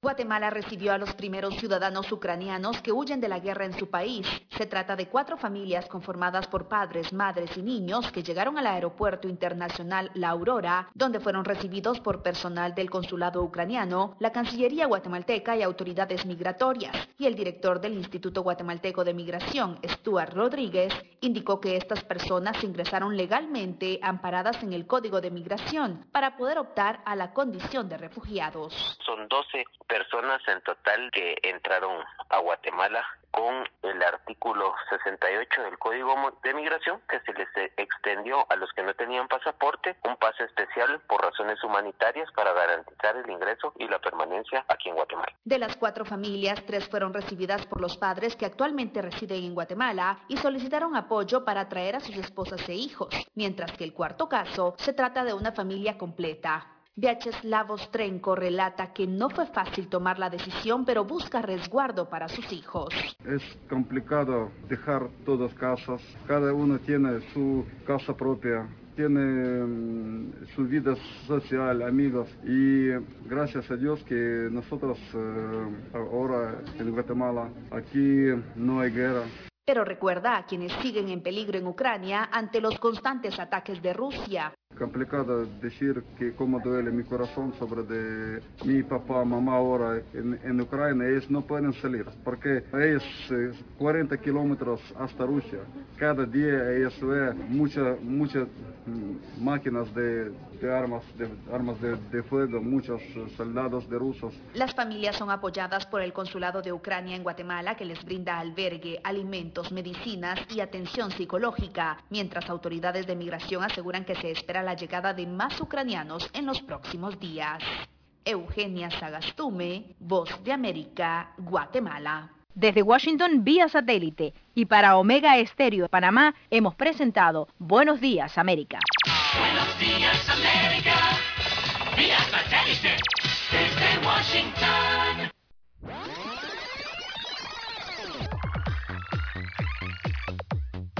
Guatemala recibió a los primeros ciudadanos ucranianos que huyen de la guerra en su país. Se trata de cuatro familias conformadas por padres, madres y niños que llegaron al aeropuerto internacional La Aurora, donde fueron recibidos por personal del consulado ucraniano, la Cancillería guatemalteca y autoridades migratorias. Y el director del Instituto Guatemalteco de Migración, Stuart Rodríguez, indicó que estas personas ingresaron legalmente amparadas en el Código de Migración para poder optar a la condición de refugiados. Son 12 personas en total que entraron a Guatemala con el artículo 68 del Código de Migración que se les extendió a los que no tenían pasaporte un pase especial por razones humanitarias para garantizar el ingreso y la permanencia aquí en Guatemala. De las cuatro familias, tres fueron recibidas por los padres que actualmente residen en Guatemala y solicitaron apoyo para traer a sus esposas e hijos, mientras que el cuarto caso se trata de una familia completa. Vyacheslav Trenko relata que no fue fácil tomar la decisión, pero busca resguardo para sus hijos. Es complicado dejar todas casas, cada uno tiene su casa propia, tiene um, su vida social, amigos y gracias a Dios que nosotros uh, ahora en Guatemala aquí no hay guerra. Pero recuerda a quienes siguen en peligro en Ucrania ante los constantes ataques de Rusia. Complicado decir que cómo duele mi corazón sobre de mi papá, mamá ahora en, en Ucrania. Ellos no pueden salir porque es 40 kilómetros hasta Rusia. Cada día ellos ven muchas muchas máquinas de, de armas, de armas de, de, fuego, muchos soldados de rusos. Las familias son apoyadas por el Consulado de Ucrania en Guatemala que les brinda albergue, alimentos, medicinas y atención psicológica, mientras autoridades de migración aseguran que se espera la llegada de más ucranianos en los próximos días. Eugenia Sagastume, Voz de América, Guatemala. Desde Washington vía satélite y para Omega Estéreo de Panamá hemos presentado Buenos Días América. Buenos Días América vía satélite desde Washington.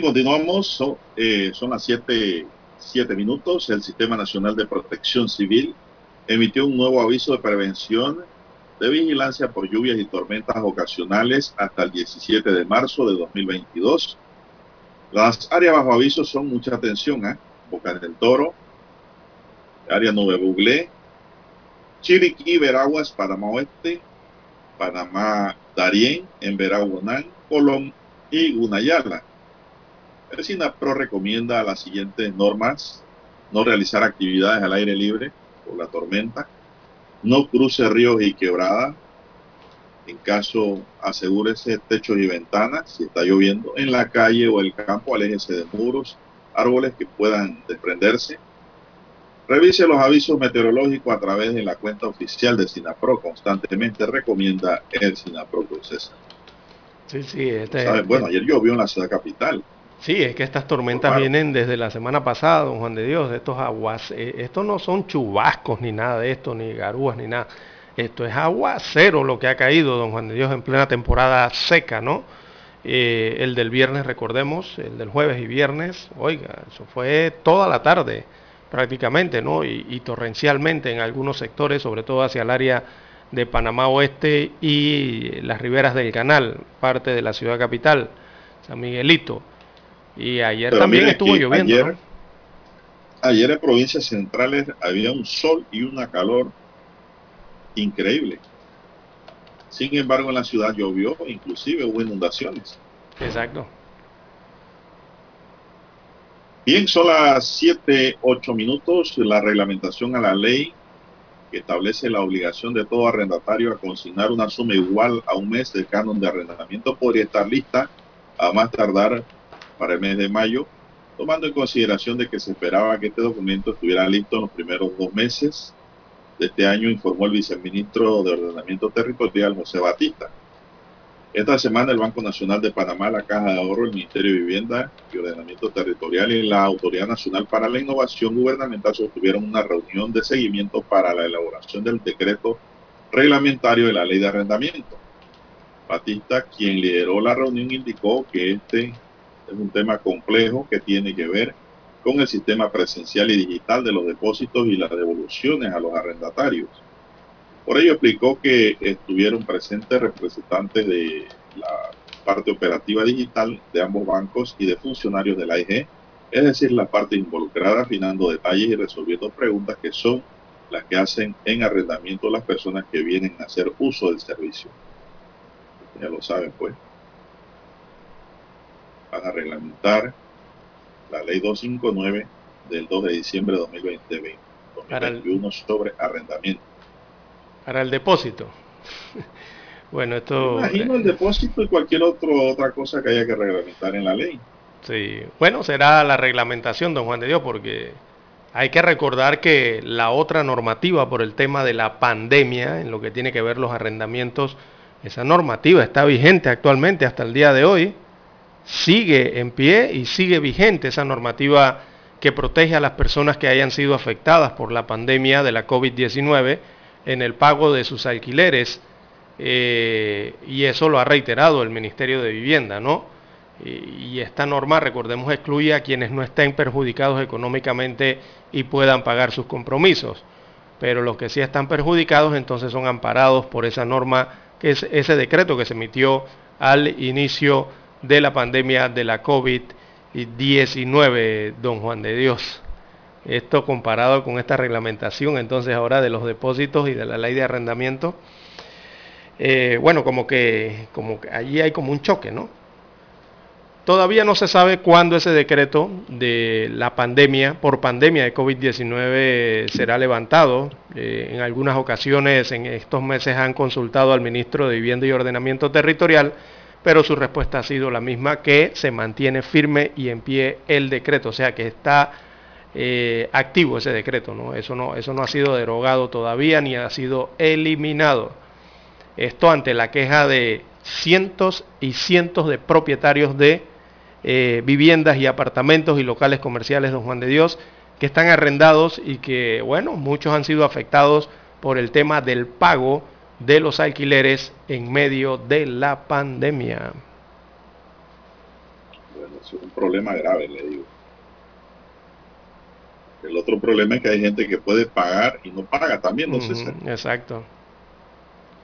Continuamos. Eh, son las 7 siete, minutos. El Sistema Nacional de Protección Civil emitió un nuevo aviso de prevención de vigilancia por lluvias y tormentas ocasionales hasta el 17 de marzo de 2022. Las áreas bajo aviso son mucha atención, ¿eh? Boca del Toro, área Nube Buglé, Chiriquí, Veraguas, Panamá Oeste, Panamá Darién, en Veraguanán, Colón y Gunayala. El SINAPRO recomienda las siguientes normas. No realizar actividades al aire libre por la tormenta. No cruce ríos y quebradas. En caso, asegúrese techos y ventanas. Si está lloviendo en la calle o el campo, aléjese de muros, árboles que puedan desprenderse. Revise los avisos meteorológicos a través de la cuenta oficial de Sinapro. Constantemente recomienda el Sinapro César. Sí, sí. Este, ¿Sabe? Bueno, ayer llovió en la ciudad capital. Sí, es que estas tormentas Claro. vienen desde la semana pasada, don Juan de Dios, de estos aguas. eh, estos no son chubascos ni nada de esto, ni garúas ni nada. Esto es aguacero lo que ha caído, don Juan de Dios, en plena temporada seca, ¿no? Eh, el del viernes, recordemos, el del jueves y viernes, oiga, eso fue toda la tarde prácticamente, ¿no? Y, y torrencialmente en algunos sectores, sobre todo hacia el área de Panamá Oeste y las riberas del canal, parte de la ciudad capital, San Miguelito. Y ayer Pero también estuvo que lloviendo. Ayer, ¿no? ayer en provincias centrales había un sol y una calor increíble. Sin embargo, en la ciudad llovió, inclusive hubo inundaciones. Exacto. Bien, son las 7, 8 minutos. La reglamentación a la ley que establece la obligación de todo arrendatario a consignar una suma igual a un mes del canon de arrendamiento podría estar lista a más tardar para el mes de mayo, tomando en consideración de que se esperaba que este documento estuviera listo en los primeros dos meses de este año, informó el viceministro de Ordenamiento Territorial, José Batista. Esta semana el Banco Nacional de Panamá, la Caja de Ahorro, el Ministerio de Vivienda y Ordenamiento Territorial y la Autoridad Nacional para la Innovación Gubernamental sostuvieron una reunión de seguimiento para la elaboración del decreto reglamentario de la ley de arrendamiento. Batista, quien lideró la reunión, indicó que este es un tema complejo que tiene que ver con el sistema presencial y digital de los depósitos y las devoluciones a los arrendatarios. Por ello explicó que estuvieron presentes representantes de la parte operativa digital de ambos bancos y de funcionarios de la AIG, es decir, la parte involucrada afinando detalles y resolviendo preguntas que son las que hacen en arrendamiento las personas que vienen a hacer uso del servicio. Ya lo saben, pues. Van a reglamentar la ley 259 del 2 de diciembre de 2020, Para el- 2021 sobre arrendamiento. Para el depósito. bueno, esto... Imagino el depósito y cualquier otro, otra cosa que haya que reglamentar en la ley. Sí, bueno, será la reglamentación, don Juan de Dios, porque hay que recordar que la otra normativa por el tema de la pandemia, en lo que tiene que ver los arrendamientos, esa normativa está vigente actualmente hasta el día de hoy, sigue en pie y sigue vigente esa normativa que protege a las personas que hayan sido afectadas por la pandemia de la COVID-19 en el pago de sus alquileres. eh, y eso lo ha reiterado el Ministerio de Vivienda, ¿no? Y, esta norma, recordemos, excluye a quienes no estén perjudicados económicamente y puedan pagar sus compromisos. Pero los que sí están perjudicados entonces son amparados por esa norma, que es ese decreto que se emitió al inicio de la pandemia de la COVID-19, don Juan de Dios. Esto comparado con esta reglamentación entonces ahora de los depósitos y de la ley de arrendamiento, eh, bueno, como que, como que allí hay como un choque, ¿no? Todavía no se sabe cuándo ese decreto de la pandemia, por pandemia de COVID-19, será levantado. Eh, en algunas ocasiones en estos meses han consultado al ministro de Vivienda y Ordenamiento Territorial, pero su respuesta ha sido la misma, que se mantiene firme y en pie el decreto, o sea que está eh, activo ese decreto, ¿no? Eso, ¿no? eso no ha sido derogado todavía ni ha sido eliminado. Esto ante la queja de cientos y cientos de propietarios de eh, viviendas y apartamentos y locales comerciales, don Juan de Dios, que están arrendados y que, bueno, muchos han sido afectados por el tema del pago de los alquileres en medio de la pandemia. Bueno, es un problema grave, le digo. El otro problema es que hay gente que puede pagar y no paga también, no sé si- Ujú, Exacto.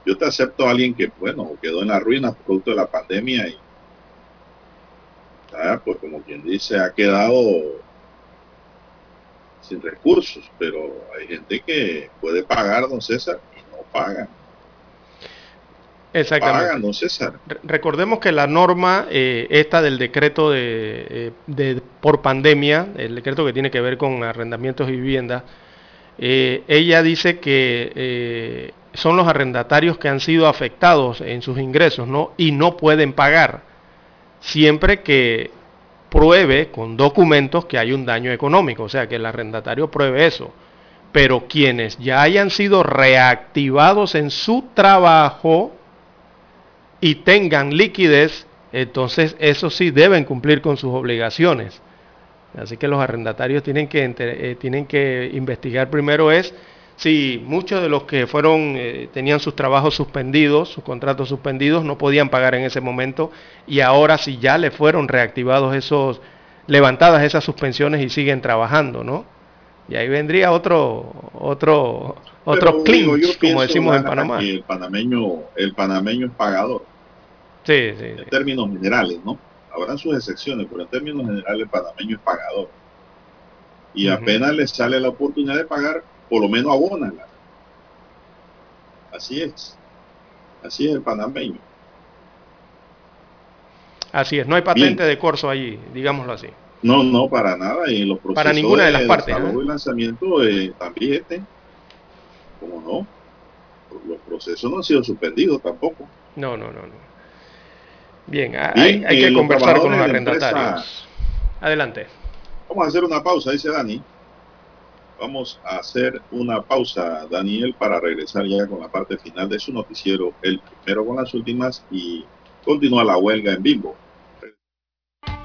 Yo te acepto a alguien que, bueno, quedó en la ruina producto de la pandemia y, ah, pues como quien dice, ha quedado sin recursos, pero hay gente que puede pagar, don César, y no paga. Exactamente. César. Re- Recordemos que la norma eh, esta del decreto de, eh, de- por pandemia, el decreto que tiene que ver con arrendamientos y viviendas, eh, ella dice que eh, son los arrendatarios que han sido afectados en sus ingresos, ¿no? Y no pueden pagar, siempre que pruebe con documentos que hay un daño económico, o sea, que el arrendatario pruebe eso. pero quienes ya hayan sido reactivados en su trabajo y tengan liquidez, entonces eso sí deben cumplir con sus obligaciones. Así que los arrendatarios tienen que, eh, tienen que investigar primero es si muchos de los que fueron, eh, tenían sus trabajos suspendidos, sus contratos suspendidos, no podían pagar en ese momento y ahora si ya le fueron reactivados esos, levantadas esas suspensiones y siguen trabajando, ¿no? Y ahí vendría otro, otro, otro clinch, como decimos en Panamá. El panameño, el panameño es pagador. Sí, sí. En términos generales, ¿no? Habrán sus excepciones, pero en términos generales el panameño es pagador. Y apenas le sale la oportunidad de pagar, por lo menos abónala. Así es. Así es el panameño. Así es, no hay patente de corso allí, digámoslo así. No, no, para nada. Y los procesos para ninguna de las partes. El ¿eh? lanzamiento eh, también, este, ¿cómo no? Los procesos no han sido suspendidos tampoco. No, no, no, no. Bien, hay, hay que conversar con los arrendatarios. Adelante. Vamos a hacer una pausa, dice Dani. Vamos a hacer una pausa, Daniel, para regresar ya con la parte final de su noticiero, el primero con las últimas y continúa la huelga en vivo.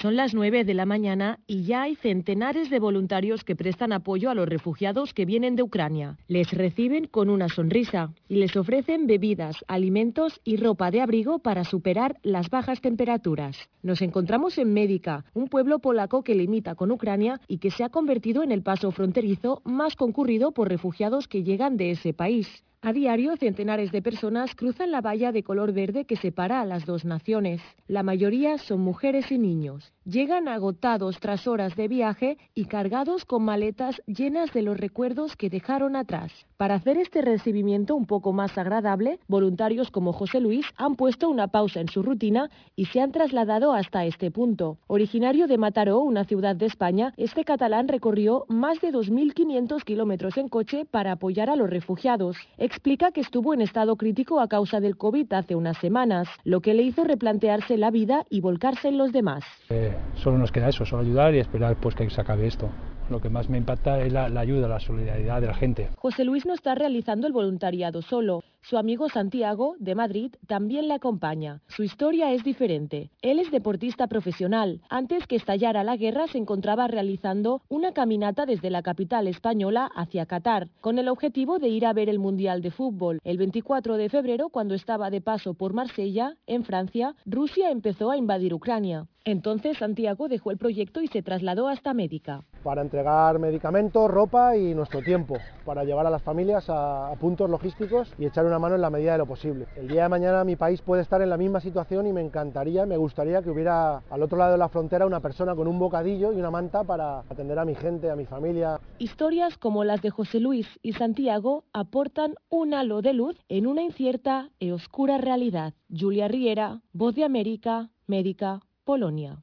Son las 9 de la mañana y ya hay centenares de voluntarios que prestan apoyo a los refugiados que vienen de Ucrania. Les reciben con una sonrisa y les ofrecen bebidas, alimentos y ropa de abrigo para superar las bajas temperaturas. Nos encontramos en Médica, un pueblo polaco que limita con Ucrania y que se ha convertido en el paso fronterizo más concurrido por refugiados que llegan de ese país. A diario, centenares de personas cruzan la valla de color verde que separa a las dos naciones. La mayoría son mujeres y niños. Llegan agotados tras horas de viaje y cargados con maletas llenas de los recuerdos que dejaron atrás. Para hacer este recibimiento un poco más agradable, voluntarios como José Luis han puesto una pausa en su rutina y se han trasladado hasta este punto. Originario de Mataró, una ciudad de España, este catalán recorrió más de 2.500 kilómetros en coche para apoyar a los refugiados explica que estuvo en estado crítico a causa del COVID hace unas semanas, lo que le hizo replantearse la vida y volcarse en los demás. Eh, solo nos queda eso, solo ayudar y esperar pues, que se acabe esto. Lo que más me impacta es la, la ayuda, la solidaridad de la gente. José Luis no está realizando el voluntariado solo. Su amigo Santiago, de Madrid, también le acompaña. Su historia es diferente. Él es deportista profesional. Antes que estallara la guerra se encontraba realizando una caminata desde la capital española hacia Qatar, con el objetivo de ir a ver el Mundial de Fútbol. El 24 de febrero, cuando estaba de paso por Marsella, en Francia, Rusia empezó a invadir Ucrania. Entonces Santiago dejó el proyecto y se trasladó hasta Médica. Para entregar medicamentos, ropa y nuestro tiempo, para llevar a las familias a, puntos logísticos y echar una mano en la medida de lo posible. El día de mañana mi país puede estar en la misma situación y me encantaría, me gustaría que hubiera al otro lado de la frontera una persona con un bocadillo y una manta para atender a mi gente, a mi familia. Historias como las de José Luis y Santiago aportan un halo de luz en una incierta y oscura realidad. Julia Riera, Voz de América, Médica, Polonia.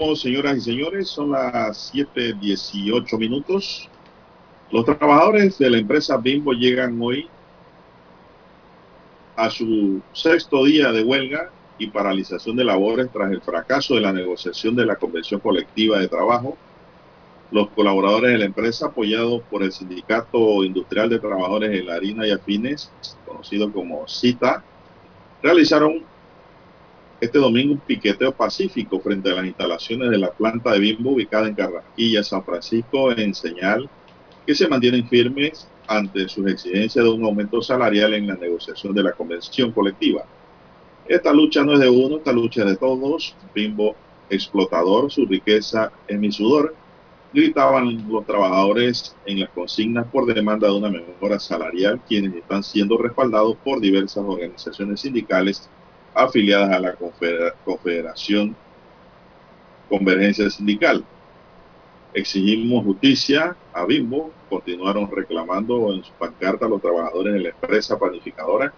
Continuamos, señoras y señores. Son las 7:18 minutos. Los trabajadores de la empresa Bimbo llegan hoy a su sexto día de huelga y paralización de labores tras el fracaso de la negociación de la Convención Colectiva de Trabajo. Los colaboradores de la empresa, apoyados por el Sindicato Industrial de Trabajadores de la Harina y Afines, conocido como CITA, realizaron este domingo un piqueteo pacífico frente a las instalaciones de la planta de Bimbo ubicada en Carrasquilla, San Francisco, en señal que se mantienen firmes ante sus exigencias de un aumento salarial en la negociación de la convención colectiva. Esta lucha no es de uno, esta lucha es de todos. Bimbo explotador, su riqueza es mi sudor. Gritaban los trabajadores en las consignas por demanda de una mejora salarial, quienes están siendo respaldados por diversas organizaciones sindicales afiliadas a la Confederación Convergencia Sindical. Exigimos justicia a Bimbo, continuaron reclamando en su pancarta los trabajadores de la empresa panificadora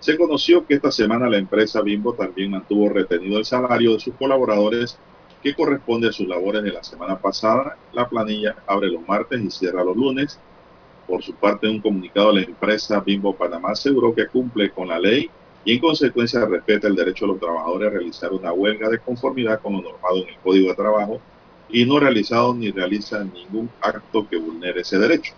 se conoció que esta semana la empresa Bimbo también mantuvo retenido el salario de sus colaboradores que corresponde a sus labores de la semana pasada. La planilla abre los martes y cierra los lunes. Por su parte, un comunicado la empresa Bimbo Panamá aseguró que cumple con la ley y en consecuencia respeta el derecho de los trabajadores a realizar una huelga de conformidad con lo normado en el Código de Trabajo y no realizado ni realiza ningún acto que vulnere ese derecho.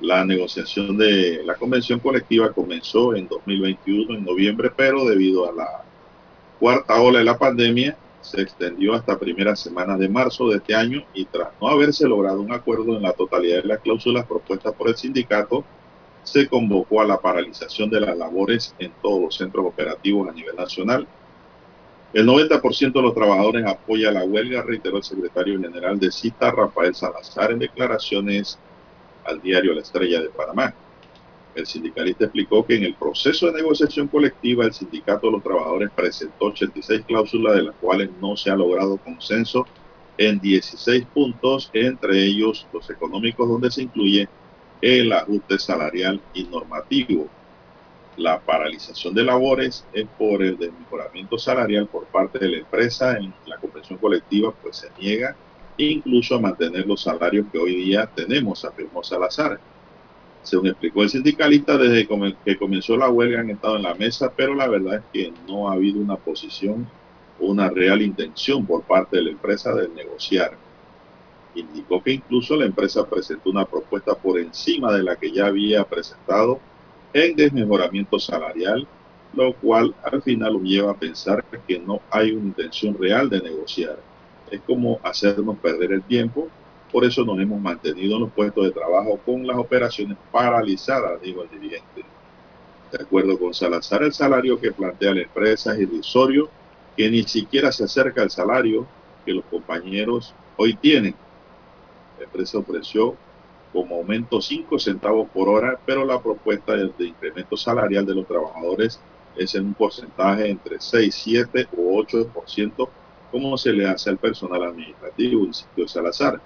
La negociación de la convención colectiva comenzó en 2021, en noviembre, pero debido a la cuarta ola de la pandemia, se extendió hasta primeras semanas de marzo de este año y tras no haberse logrado un acuerdo en la totalidad de las cláusulas propuestas por el sindicato, se convocó a la paralización de las labores en todos los centros operativos a nivel nacional. El 90% de los trabajadores apoya la huelga, reiteró el secretario general de CITA, Rafael Salazar, en declaraciones al diario La Estrella de Panamá. El sindicalista explicó que en el proceso de negociación colectiva el sindicato de los trabajadores presentó 86 cláusulas de las cuales no se ha logrado consenso en 16 puntos, entre ellos los económicos donde se incluye el ajuste salarial y normativo. La paralización de labores es por el desmejoramiento salarial por parte de la empresa en la convención colectiva, pues se niega incluso a mantener los salarios que hoy día tenemos, afirmó Salazar. Según explicó el sindicalista, desde que comenzó la huelga han estado en la mesa, pero la verdad es que no ha habido una posición una real intención por parte de la empresa de negociar. Indicó que incluso la empresa presentó una propuesta por encima de la que ya había presentado en desmejoramiento salarial, lo cual al final lo lleva a pensar que no hay una intención real de negociar es como hacernos perder el tiempo. Por eso nos hemos mantenido en los puestos de trabajo con las operaciones paralizadas, dijo el dirigente. De acuerdo con Salazar, el salario que plantea la empresa es irrisorio, que ni siquiera se acerca al salario que los compañeros hoy tienen. Empresa ofreció como aumento 5 centavos por hora, pero la propuesta de, incremento salarial de los trabajadores es en un porcentaje entre 6, 7 o 8% como se le hace al personal administrativo, insistió Salazar.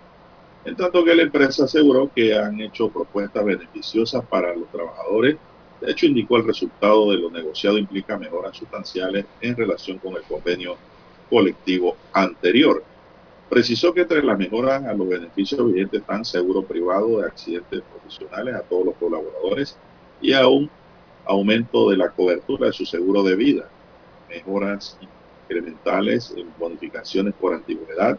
En tanto que la empresa aseguró que han hecho propuestas beneficiosas para los trabajadores. De hecho, indicó el resultado de lo negociado implica mejoras sustanciales en relación con el convenio colectivo anterior. Precisó que entre las mejoras a los beneficios vigentes están seguro privado de accidentes profesionales a todos los colaboradores y a un aumento de la cobertura de su seguro de vida, mejoras incrementales en bonificaciones por antigüedad,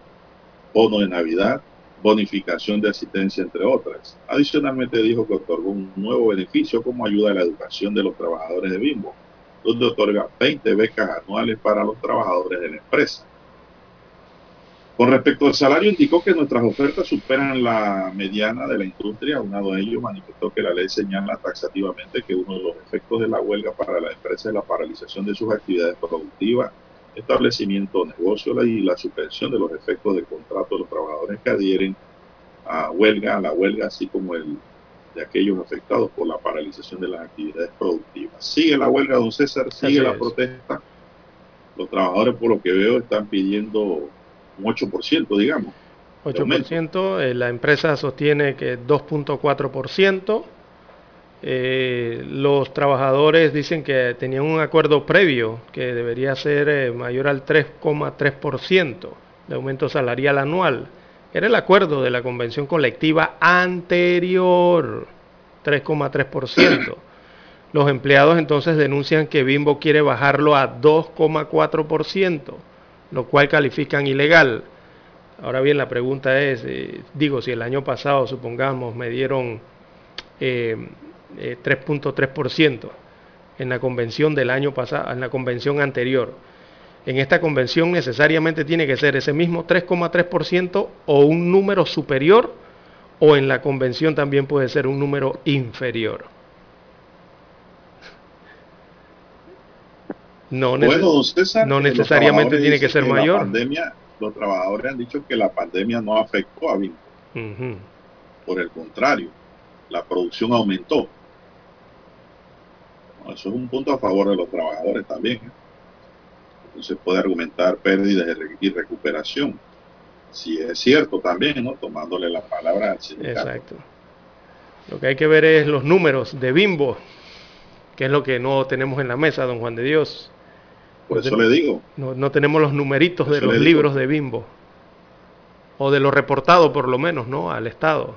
bono de Navidad, bonificación de asistencia, entre otras. Adicionalmente dijo que otorgó un nuevo beneficio como ayuda a la educación de los trabajadores de Bimbo, donde otorga 20 becas anuales para los trabajadores de la empresa. Con respecto al salario, indicó que nuestras ofertas superan la mediana de la industria. Aunado a ello, manifestó que la ley señala taxativamente que uno de los efectos de la huelga para la empresa es la paralización de sus actividades productivas establecimiento o negocio y la suspensión de los efectos del contrato de los trabajadores que adhieren a huelga, a la huelga, así como el de aquellos afectados por la paralización de las actividades productivas. Sigue la huelga, don César, sigue la protesta. Los trabajadores, por lo que veo, están pidiendo un 8%, digamos. 8%, eh, la empresa sostiene que 2.4%, Eh, los trabajadores dicen que tenían un acuerdo previo que debería ser eh, mayor al 3,3% de aumento salarial anual. Era el acuerdo de la convención colectiva anterior, 3,3%. Los empleados entonces denuncian que Bimbo quiere bajarlo a 2,4%, lo cual califican ilegal. Ahora bien, la pregunta es, eh, digo, si el año pasado, supongamos, me dieron eh, eh, 3.3% en la convención del año pasado, en la convención anterior, en esta convención necesariamente tiene que ser ese mismo 3,3% o un número superior, o en la convención también puede ser un número inferior. No, Bueno, César, no eh, necesariamente tiene que ser la mayor. pandemia, los trabajadores han dicho que la pandemia no afectó a Bimbo. Por el contrario, la producción aumentó. Eso es un punto a favor de los trabajadores también. ¿eh? Entonces puede argumentar pérdidas y recuperación. Si es cierto también, ¿no? Tomándole la palabra al sindicato. Exacto. Lo que hay que ver es los números de Bimbo, que es lo que no tenemos en la mesa, don Juan de Dios. Por No eso le digo, No, no tenemos los numeritos de los digo. libros de Bimbo. O de lo reportado por lo menos, ¿no? Al Estado.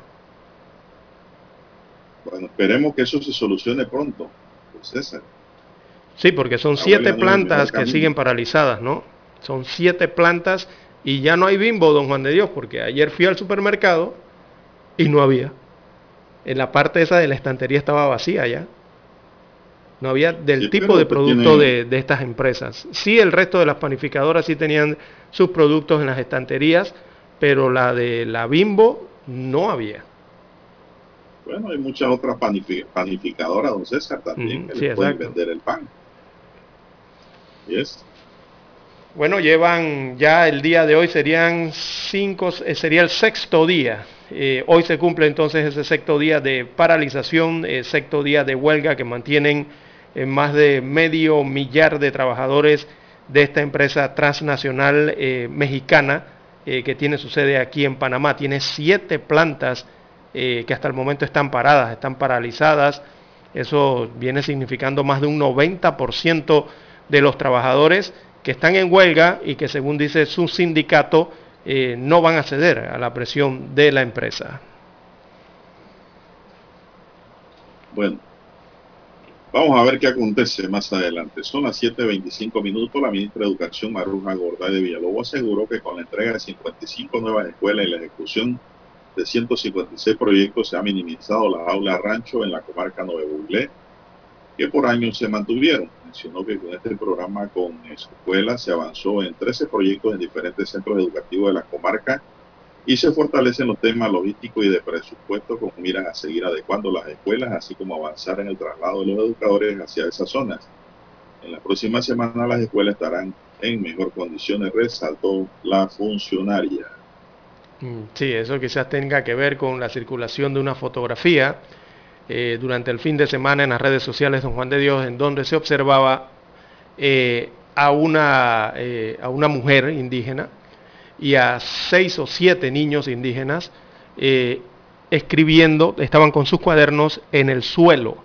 bueno, esperemos que eso se solucione pronto, César. Sí, porque son siete plantas que siguen paralizadas, ¿no? Son siete plantas y ya no hay Bimbo, don Juan de Dios, porque ayer fui al supermercado y no había. En la parte esa de la estantería estaba vacía ya. No había del Sí, tipo de usted producto tiene- de, de estas empresas. Sí, el resto de las panificadoras sí tenían sus productos en las estanterías, pero la de la Bimbo no había. Bueno, hay muchas otras panifi- panificadoras, don César, también, que sí, pueden vender el pan. Y es, Bueno, llevan ya el día de hoy serían cinco, eh, sería el sexto día. Eh, hoy se cumple entonces ese sexto día de paralización, eh, sexto día de huelga que mantienen eh, más de medio millar de trabajadores de esta empresa transnacional eh, mexicana eh, que tiene su sede aquí en Panamá. Tiene siete plantas eh, que hasta el momento están paradas, están paralizadas. Eso viene significando más de un 90% de los trabajadores que están en huelga y que según dice su sindicato no van a ceder a la presión de la empresa. bueno, vamos a ver qué acontece más adelante. Son las 7.25 minutos. La ministra de Educación, Maruja Gorday de Villalobos, aseguró que con la entrega de 55 nuevas escuelas y la ejecución de 156 proyectos se ha minimizado las aulas rancho en la comarca Nuevo Buglé, que por años se mantuvieron. Mencionó que con este programa con escuelas se avanzó en 13 proyectos en diferentes centros educativos de la comarca y se fortalecen los temas logísticos y de presupuesto con miras a seguir adecuando las escuelas, así como avanzar en el traslado de los educadores hacia esas zonas. En la próxima semana las escuelas estarán en mejor condiciones, resaltó la funcionaria. Mm, Sí, eso quizás tenga que ver con la circulación de una fotografía eh, durante el fin de semana en las redes sociales Don Juan de Dios, en donde se observaba eh, a, una, eh, a una mujer indígena y a seis o siete niños indígenas eh, escribiendo, estaban con sus cuadernos en el suelo,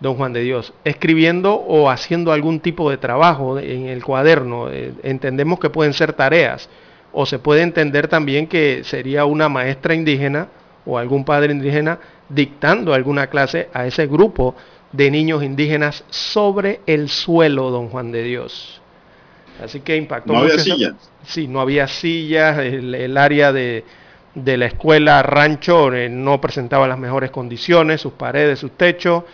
don Juan de Dios, escribiendo o haciendo algún tipo de trabajo en el cuaderno. Eh, entendemos que pueden ser tareas, o se puede entender también que sería una maestra indígena o algún padre indígena dictando alguna clase a ese grupo de niños indígenas sobre el suelo, don Juan de Dios. Así que impactó No había mucho sillas. Sí, no había sillas, el, el área de, de la escuela rancho eh, no presentaba las mejores condiciones, sus paredes, sus techos,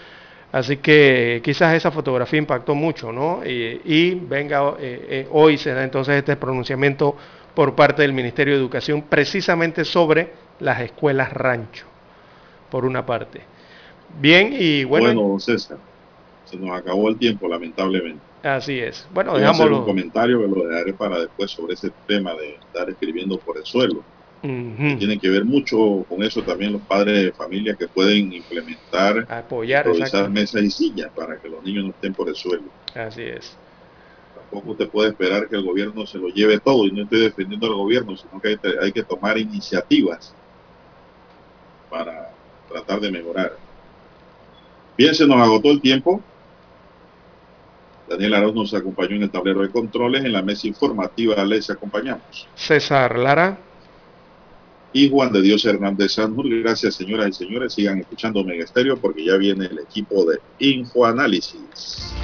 así que quizás esa fotografía impactó mucho, ¿no? Y, y venga, eh, eh, hoy se da entonces este pronunciamiento por parte del Ministerio de Educación precisamente sobre las escuelas rancho, por una parte. Bien, y bueno, Bueno, don César, se nos acabó el tiempo, lamentablemente. Así es. Bueno, Voy a hacer un dejámoslo. comentario que lo dejaré para después sobre ese tema de estar escribiendo por el suelo. Ujú. Tiene que ver mucho con eso también los padres de familia que pueden implementar, Apoyar, improvisar mesas y sillas para que los niños no estén por el suelo. Así es. Tampoco usted puede esperar que el gobierno se lo lleve todo y no estoy defendiendo al gobierno, sino que hay, hay que tomar iniciativas para tratar de mejorar. Bien, se nos agotó el tiempo. Daniel Arauz nos acompañó en el tablero de controles. En la mesa informativa les acompañamos. César Lara. Y Juan de Dios Hernández Sanjur. Gracias, señoras y señores. Sigan escuchando Mega Estéreo porque ya viene el equipo de Infoanálisis.